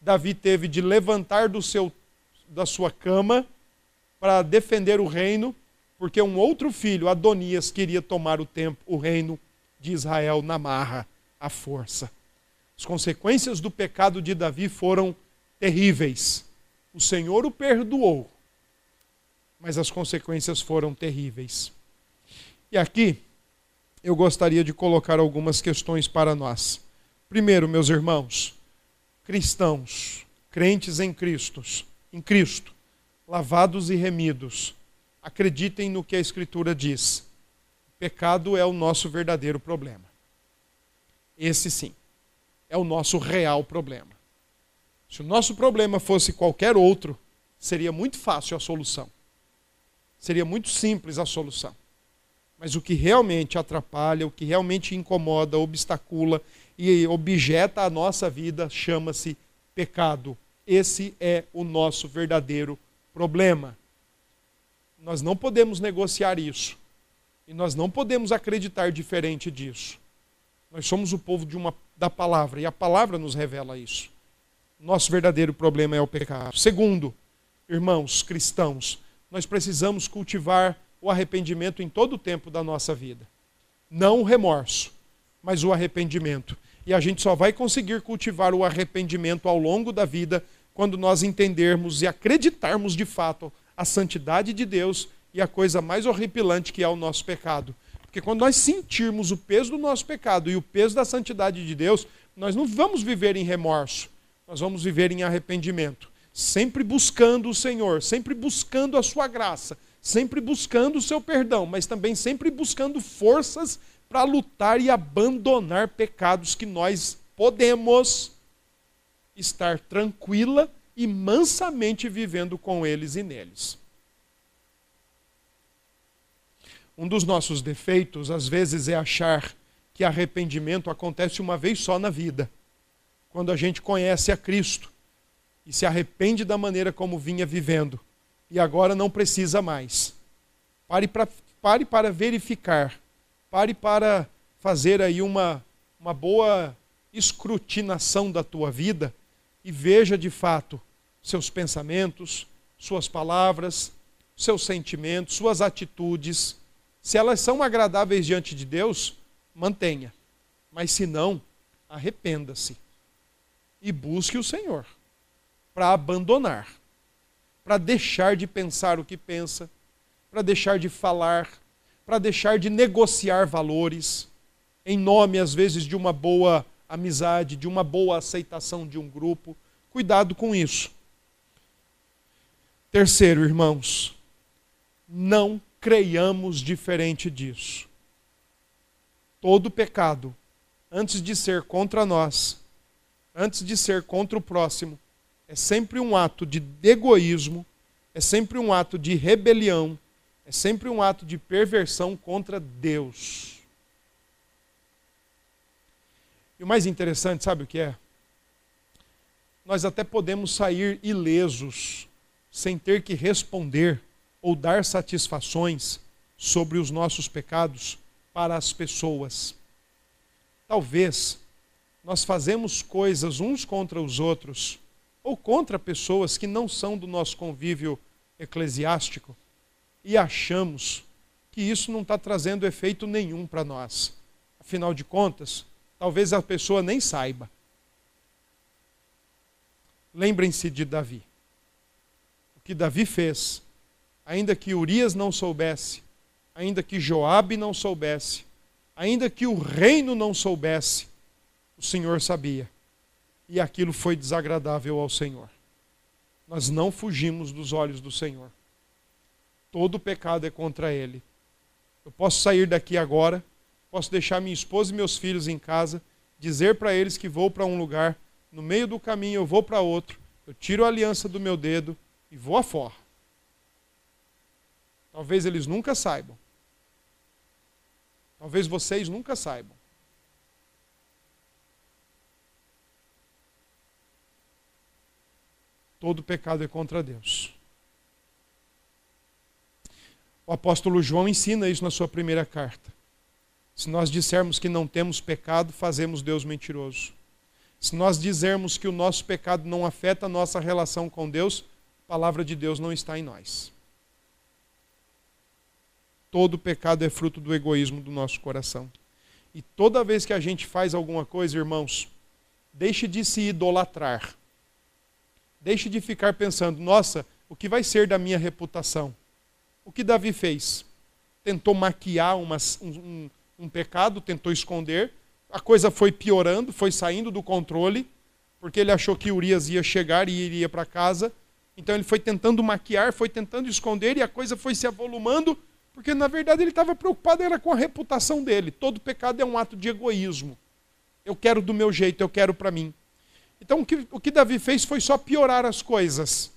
Davi teve de levantar do seu, da sua cama para defender o reino, porque um outro filho, Adonias, queria tomar o tempo, o reino de Israel na marra, à força. As consequências do pecado de Davi foram terríveis. O Senhor o perdoou, mas as consequências foram terríveis. E aqui eu gostaria de colocar algumas questões para nós. Primeiro, meus irmãos, cristãos, crentes em Cristo, em Cristo, lavados e remidos, acreditem no que a Escritura diz. O pecado é o nosso verdadeiro problema. Esse sim, é o nosso real problema. Se o nosso problema fosse qualquer outro, seria muito fácil a solução. Seria muito simples a solução. Mas o que realmente atrapalha, o que realmente incomoda, obstacula e objeta a nossa vida chama-se pecado. Esse é o nosso verdadeiro problema. Nós não podemos negociar isso. E nós não podemos acreditar diferente disso. Nós somos o povo de uma, da palavra e a palavra nos revela isso. Nosso verdadeiro problema é o pecado. Segundo, irmãos cristãos, nós precisamos cultivar o arrependimento em todo o tempo da nossa vida. Não o remorso, mas o arrependimento. E a gente só vai conseguir cultivar o arrependimento ao longo da vida quando nós entendermos e acreditarmos de fato a santidade de Deus e a coisa mais horripilante que é o nosso pecado. Porque quando nós sentirmos o peso do nosso pecado e o peso da santidade de Deus, nós não vamos viver em remorso, nós vamos viver em arrependimento sempre buscando o Senhor, sempre buscando a sua graça, sempre buscando o seu perdão, mas também sempre buscando forças para lutar e abandonar pecados que nós podemos estar tranquila e mansamente vivendo com eles e neles. Um dos nossos defeitos, às vezes, é achar que arrependimento acontece uma vez só na vida, quando a gente conhece a Cristo e se arrepende da maneira como vinha vivendo e agora não precisa mais. Pare, pra, pare para verificar, pare para fazer aí uma, uma boa escrutinação da tua vida e veja de fato seus pensamentos, suas palavras, seus sentimentos, suas atitudes. Se elas são agradáveis diante de Deus, mantenha. Mas se não, arrependa-se e busque o Senhor para abandonar, para deixar de pensar o que pensa, para deixar de falar, para deixar de negociar valores, em nome, às vezes, de uma boa amizade, de uma boa aceitação de um grupo. Cuidado com isso. Terceiro, irmãos, não creiamos diferente disso. Todo pecado, antes de ser contra nós, antes de ser contra o próximo, é sempre um ato de egoísmo, é sempre um ato de rebelião, é sempre um ato de perversão contra Deus. E o mais interessante, sabe o que é? nós até podemos sair ilesos, sem ter que responder ou dar satisfações sobre os nossos pecados para as pessoas. Talvez nós fazemos coisas uns contra os outros ou contra pessoas que não são do nosso convívio eclesiástico e achamos que isso não está trazendo efeito nenhum para nós. Afinal de contas, talvez a pessoa nem saiba. Lembrem-se de Davi. O que Davi fez, ainda que Urias não soubesse, ainda que Joabe não soubesse, ainda que o reino não soubesse, o Senhor sabia. E aquilo foi desagradável ao Senhor. Nós não fugimos dos olhos do Senhor. Todo pecado é contra ele. Eu posso sair daqui agora, posso deixar minha esposa e meus filhos em casa, dizer para eles que vou para um lugar, no meio do caminho eu vou para outro, eu tiro a aliança do meu dedo e vou afora. Talvez eles nunca saibam. Talvez vocês nunca saibam. Todo pecado é contra Deus. O apóstolo João ensina isso na sua primeira carta. Se nós dissermos que não temos pecado, fazemos Deus mentiroso. Se nós dizermos que o nosso pecado não afeta a nossa relação com Deus, a palavra de Deus não está em nós. Todo pecado é fruto do egoísmo do nosso coração. E toda vez que a gente faz alguma coisa, irmãos, deixe de se idolatrar. Deixe de ficar pensando, nossa, o que vai ser da minha reputação? O que Davi fez? Tentou maquiar uma, um, um pecado, tentou esconder. A coisa foi piorando, foi saindo do controle, porque ele achou que Urias ia chegar e iria para casa. Então ele foi tentando maquiar, foi tentando esconder e a coisa foi se avolumando porque na verdade ele estava preocupado era com a reputação dele. Todo pecado é um ato de egoísmo. Eu quero do meu jeito, eu quero para mim. Então o que, o que Davi fez foi só piorar as coisas.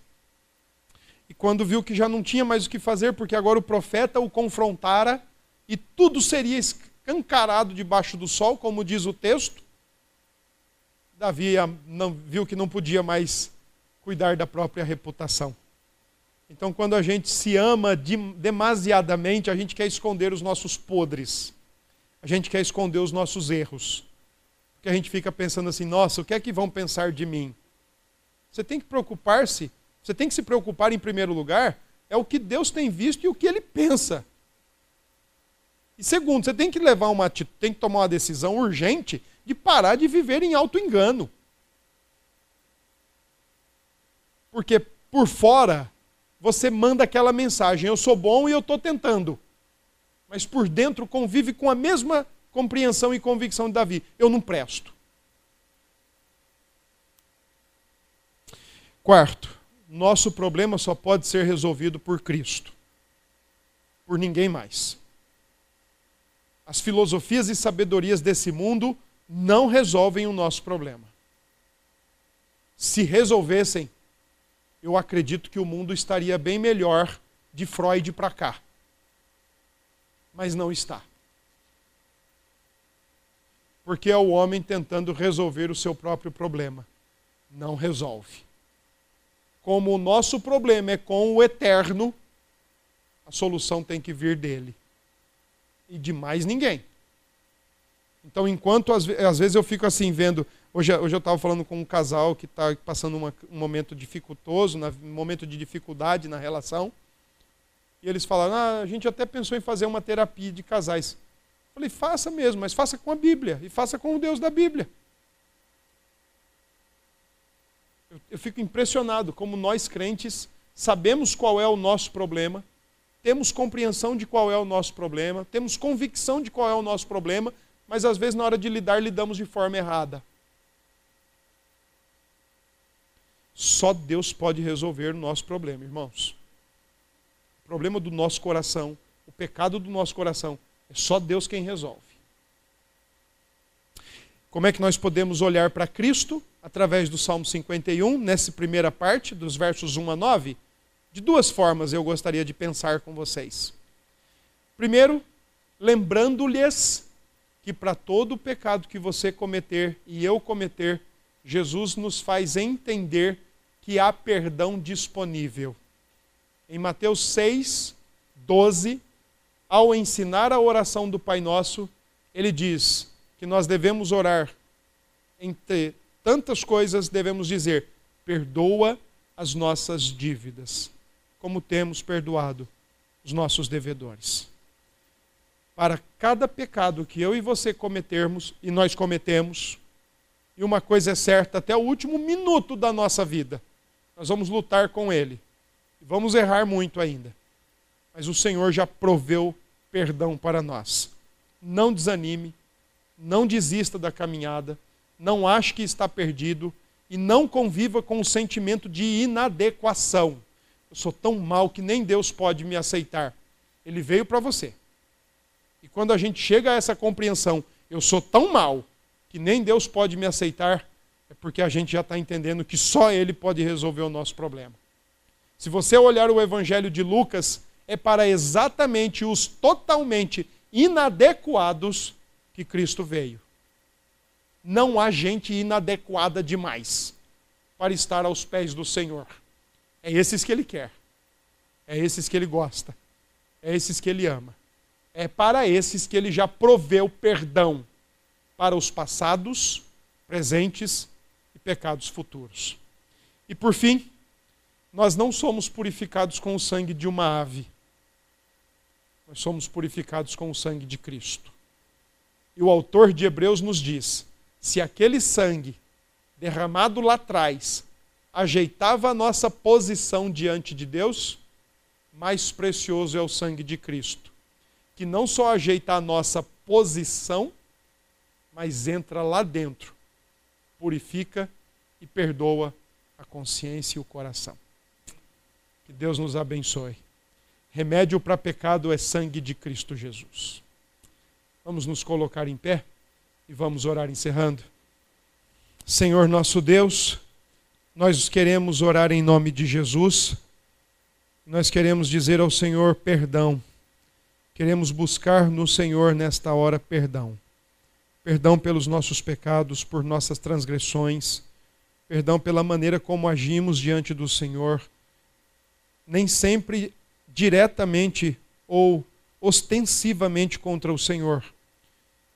E quando viu que já não tinha mais o que fazer, porque agora o profeta o confrontara e tudo seria escancarado debaixo do sol, como diz o texto, Davi não, viu que não podia mais cuidar da própria reputação. Então, quando a gente se ama demasiadamente, a gente quer esconder os nossos podres. A gente quer esconder os nossos erros. Porque a gente fica pensando assim: nossa, o que é que vão pensar de mim? Você tem que preocupar-se, você tem que se preocupar em primeiro lugar, é o que Deus tem visto e o que ele pensa. E segundo, você tem que levar uma tem que tomar uma decisão urgente de parar de viver em alto engano. Porque por fora você manda aquela mensagem: eu sou bom e eu estou tentando. Mas por dentro convive com a mesma compreensão e convicção de Davi: eu não presto. Quarto, nosso problema só pode ser resolvido por Cristo, por ninguém mais. As filosofias e sabedorias desse mundo não resolvem o nosso problema. Se resolvessem, eu acredito que o mundo estaria bem melhor de Freud para cá. Mas não está. Porque é o homem tentando resolver o seu próprio problema. Não resolve. Como o nosso problema é com o eterno, a solução tem que vir dele. E de mais ninguém. Então, enquanto às, vezes eu fico assim vendo Hoje, hoje eu estava falando com um casal que está passando uma, um momento dificultoso, um momento de dificuldade na relação. E eles falaram: ah, a gente até pensou em fazer uma terapia de casais. Eu falei: faça mesmo, mas faça com a Bíblia e faça com o Deus da Bíblia. Eu, eu fico impressionado como nós crentes sabemos qual é o nosso problema, temos compreensão de qual é o nosso problema, temos convicção de qual é o nosso problema, mas às vezes na hora de lidar lidamos de forma errada. Só Deus pode resolver o nosso problema, irmãos. O problema do nosso coração, o pecado do nosso coração, é só Deus quem resolve. Como é que nós podemos olhar para Cristo? Através do Salmo 51, nessa primeira parte, dos versos 1 a 9. De duas formas eu gostaria de pensar com vocês. Primeiro, lembrando-lhes que para todo o pecado que você cometer e eu cometer, Jesus nos faz entender que há perdão disponível. Em Mateus 6, 12, ao ensinar a oração do Pai Nosso, ele diz que nós devemos orar entre tantas coisas, devemos dizer: perdoa as nossas dívidas, como temos perdoado os nossos devedores. Para cada pecado que eu e você cometermos, e nós cometemos, e uma coisa é certa, até o último minuto da nossa vida, nós vamos lutar com ele. E vamos errar muito ainda. Mas o Senhor já proveu perdão para nós. Não desanime, não desista da caminhada, não ache que está perdido e não conviva com o sentimento de inadequação. Eu sou tão mal que nem Deus pode me aceitar. Ele veio para você. E quando a gente chega a essa compreensão, eu sou tão mal que nem Deus pode me aceitar, é porque a gente já está entendendo que só Ele pode resolver o nosso problema. Se você olhar o Evangelho de Lucas, é para exatamente os totalmente inadequados que Cristo veio. Não há gente inadequada demais para estar aos pés do Senhor. É esses que Ele quer, é esses que Ele gosta, é esses que Ele ama. É para esses que Ele já proveu perdão para os passados, presentes e pecados futuros. E por fim, nós não somos purificados com o sangue de uma ave. Nós somos purificados com o sangue de Cristo. E o autor de Hebreus nos diz: se aquele sangue derramado lá atrás ajeitava a nossa posição diante de Deus, mais precioso é o sangue de Cristo, que não só ajeita a nossa posição, mas entra lá dentro, purifica e perdoa a consciência e o coração. Que Deus nos abençoe. Remédio para pecado é sangue de Cristo Jesus. Vamos nos colocar em pé e vamos orar encerrando. Senhor nosso Deus, nós queremos orar em nome de Jesus. Nós queremos dizer ao Senhor perdão. Queremos buscar no Senhor nesta hora perdão perdão pelos nossos pecados, por nossas transgressões, perdão pela maneira como agimos diante do Senhor, nem sempre diretamente ou ostensivamente contra o Senhor,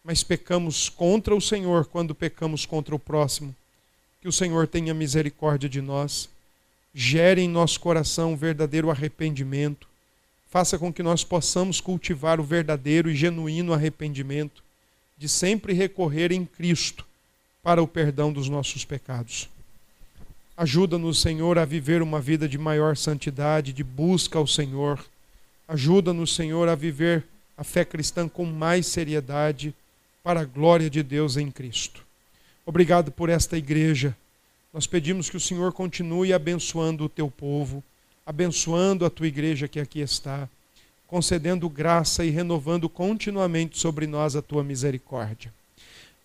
mas pecamos contra o Senhor quando pecamos contra o próximo. Que o Senhor tenha misericórdia de nós, gere em nosso coração um verdadeiro arrependimento, faça com que nós possamos cultivar o verdadeiro e genuíno arrependimento de sempre recorrer em Cristo para o perdão dos nossos pecados. Ajuda-nos, Senhor, a viver uma vida de maior santidade, de busca ao Senhor. Ajuda-nos, Senhor, a viver a fé cristã com mais seriedade, para a glória de Deus em Cristo. Obrigado por esta igreja. Nós pedimos que o Senhor continue abençoando o teu povo, abençoando a tua igreja que aqui está concedendo graça e renovando continuamente sobre nós a tua misericórdia.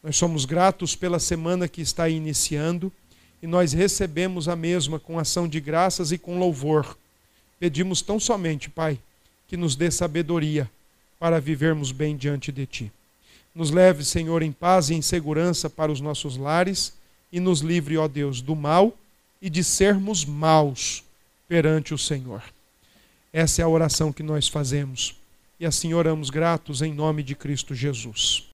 Nós somos gratos pela semana que está iniciando e nós recebemos a mesma com ação de graças e com louvor. Pedimos tão somente, Pai, que nos dê sabedoria para vivermos bem diante de Ti. Nos leve, Senhor, em paz e em segurança para os nossos lares e nos livre, ó Deus, do mal e de sermos maus perante o Senhor. Essa é a oração que nós fazemos. E assim oramos gratos em nome de Cristo Jesus.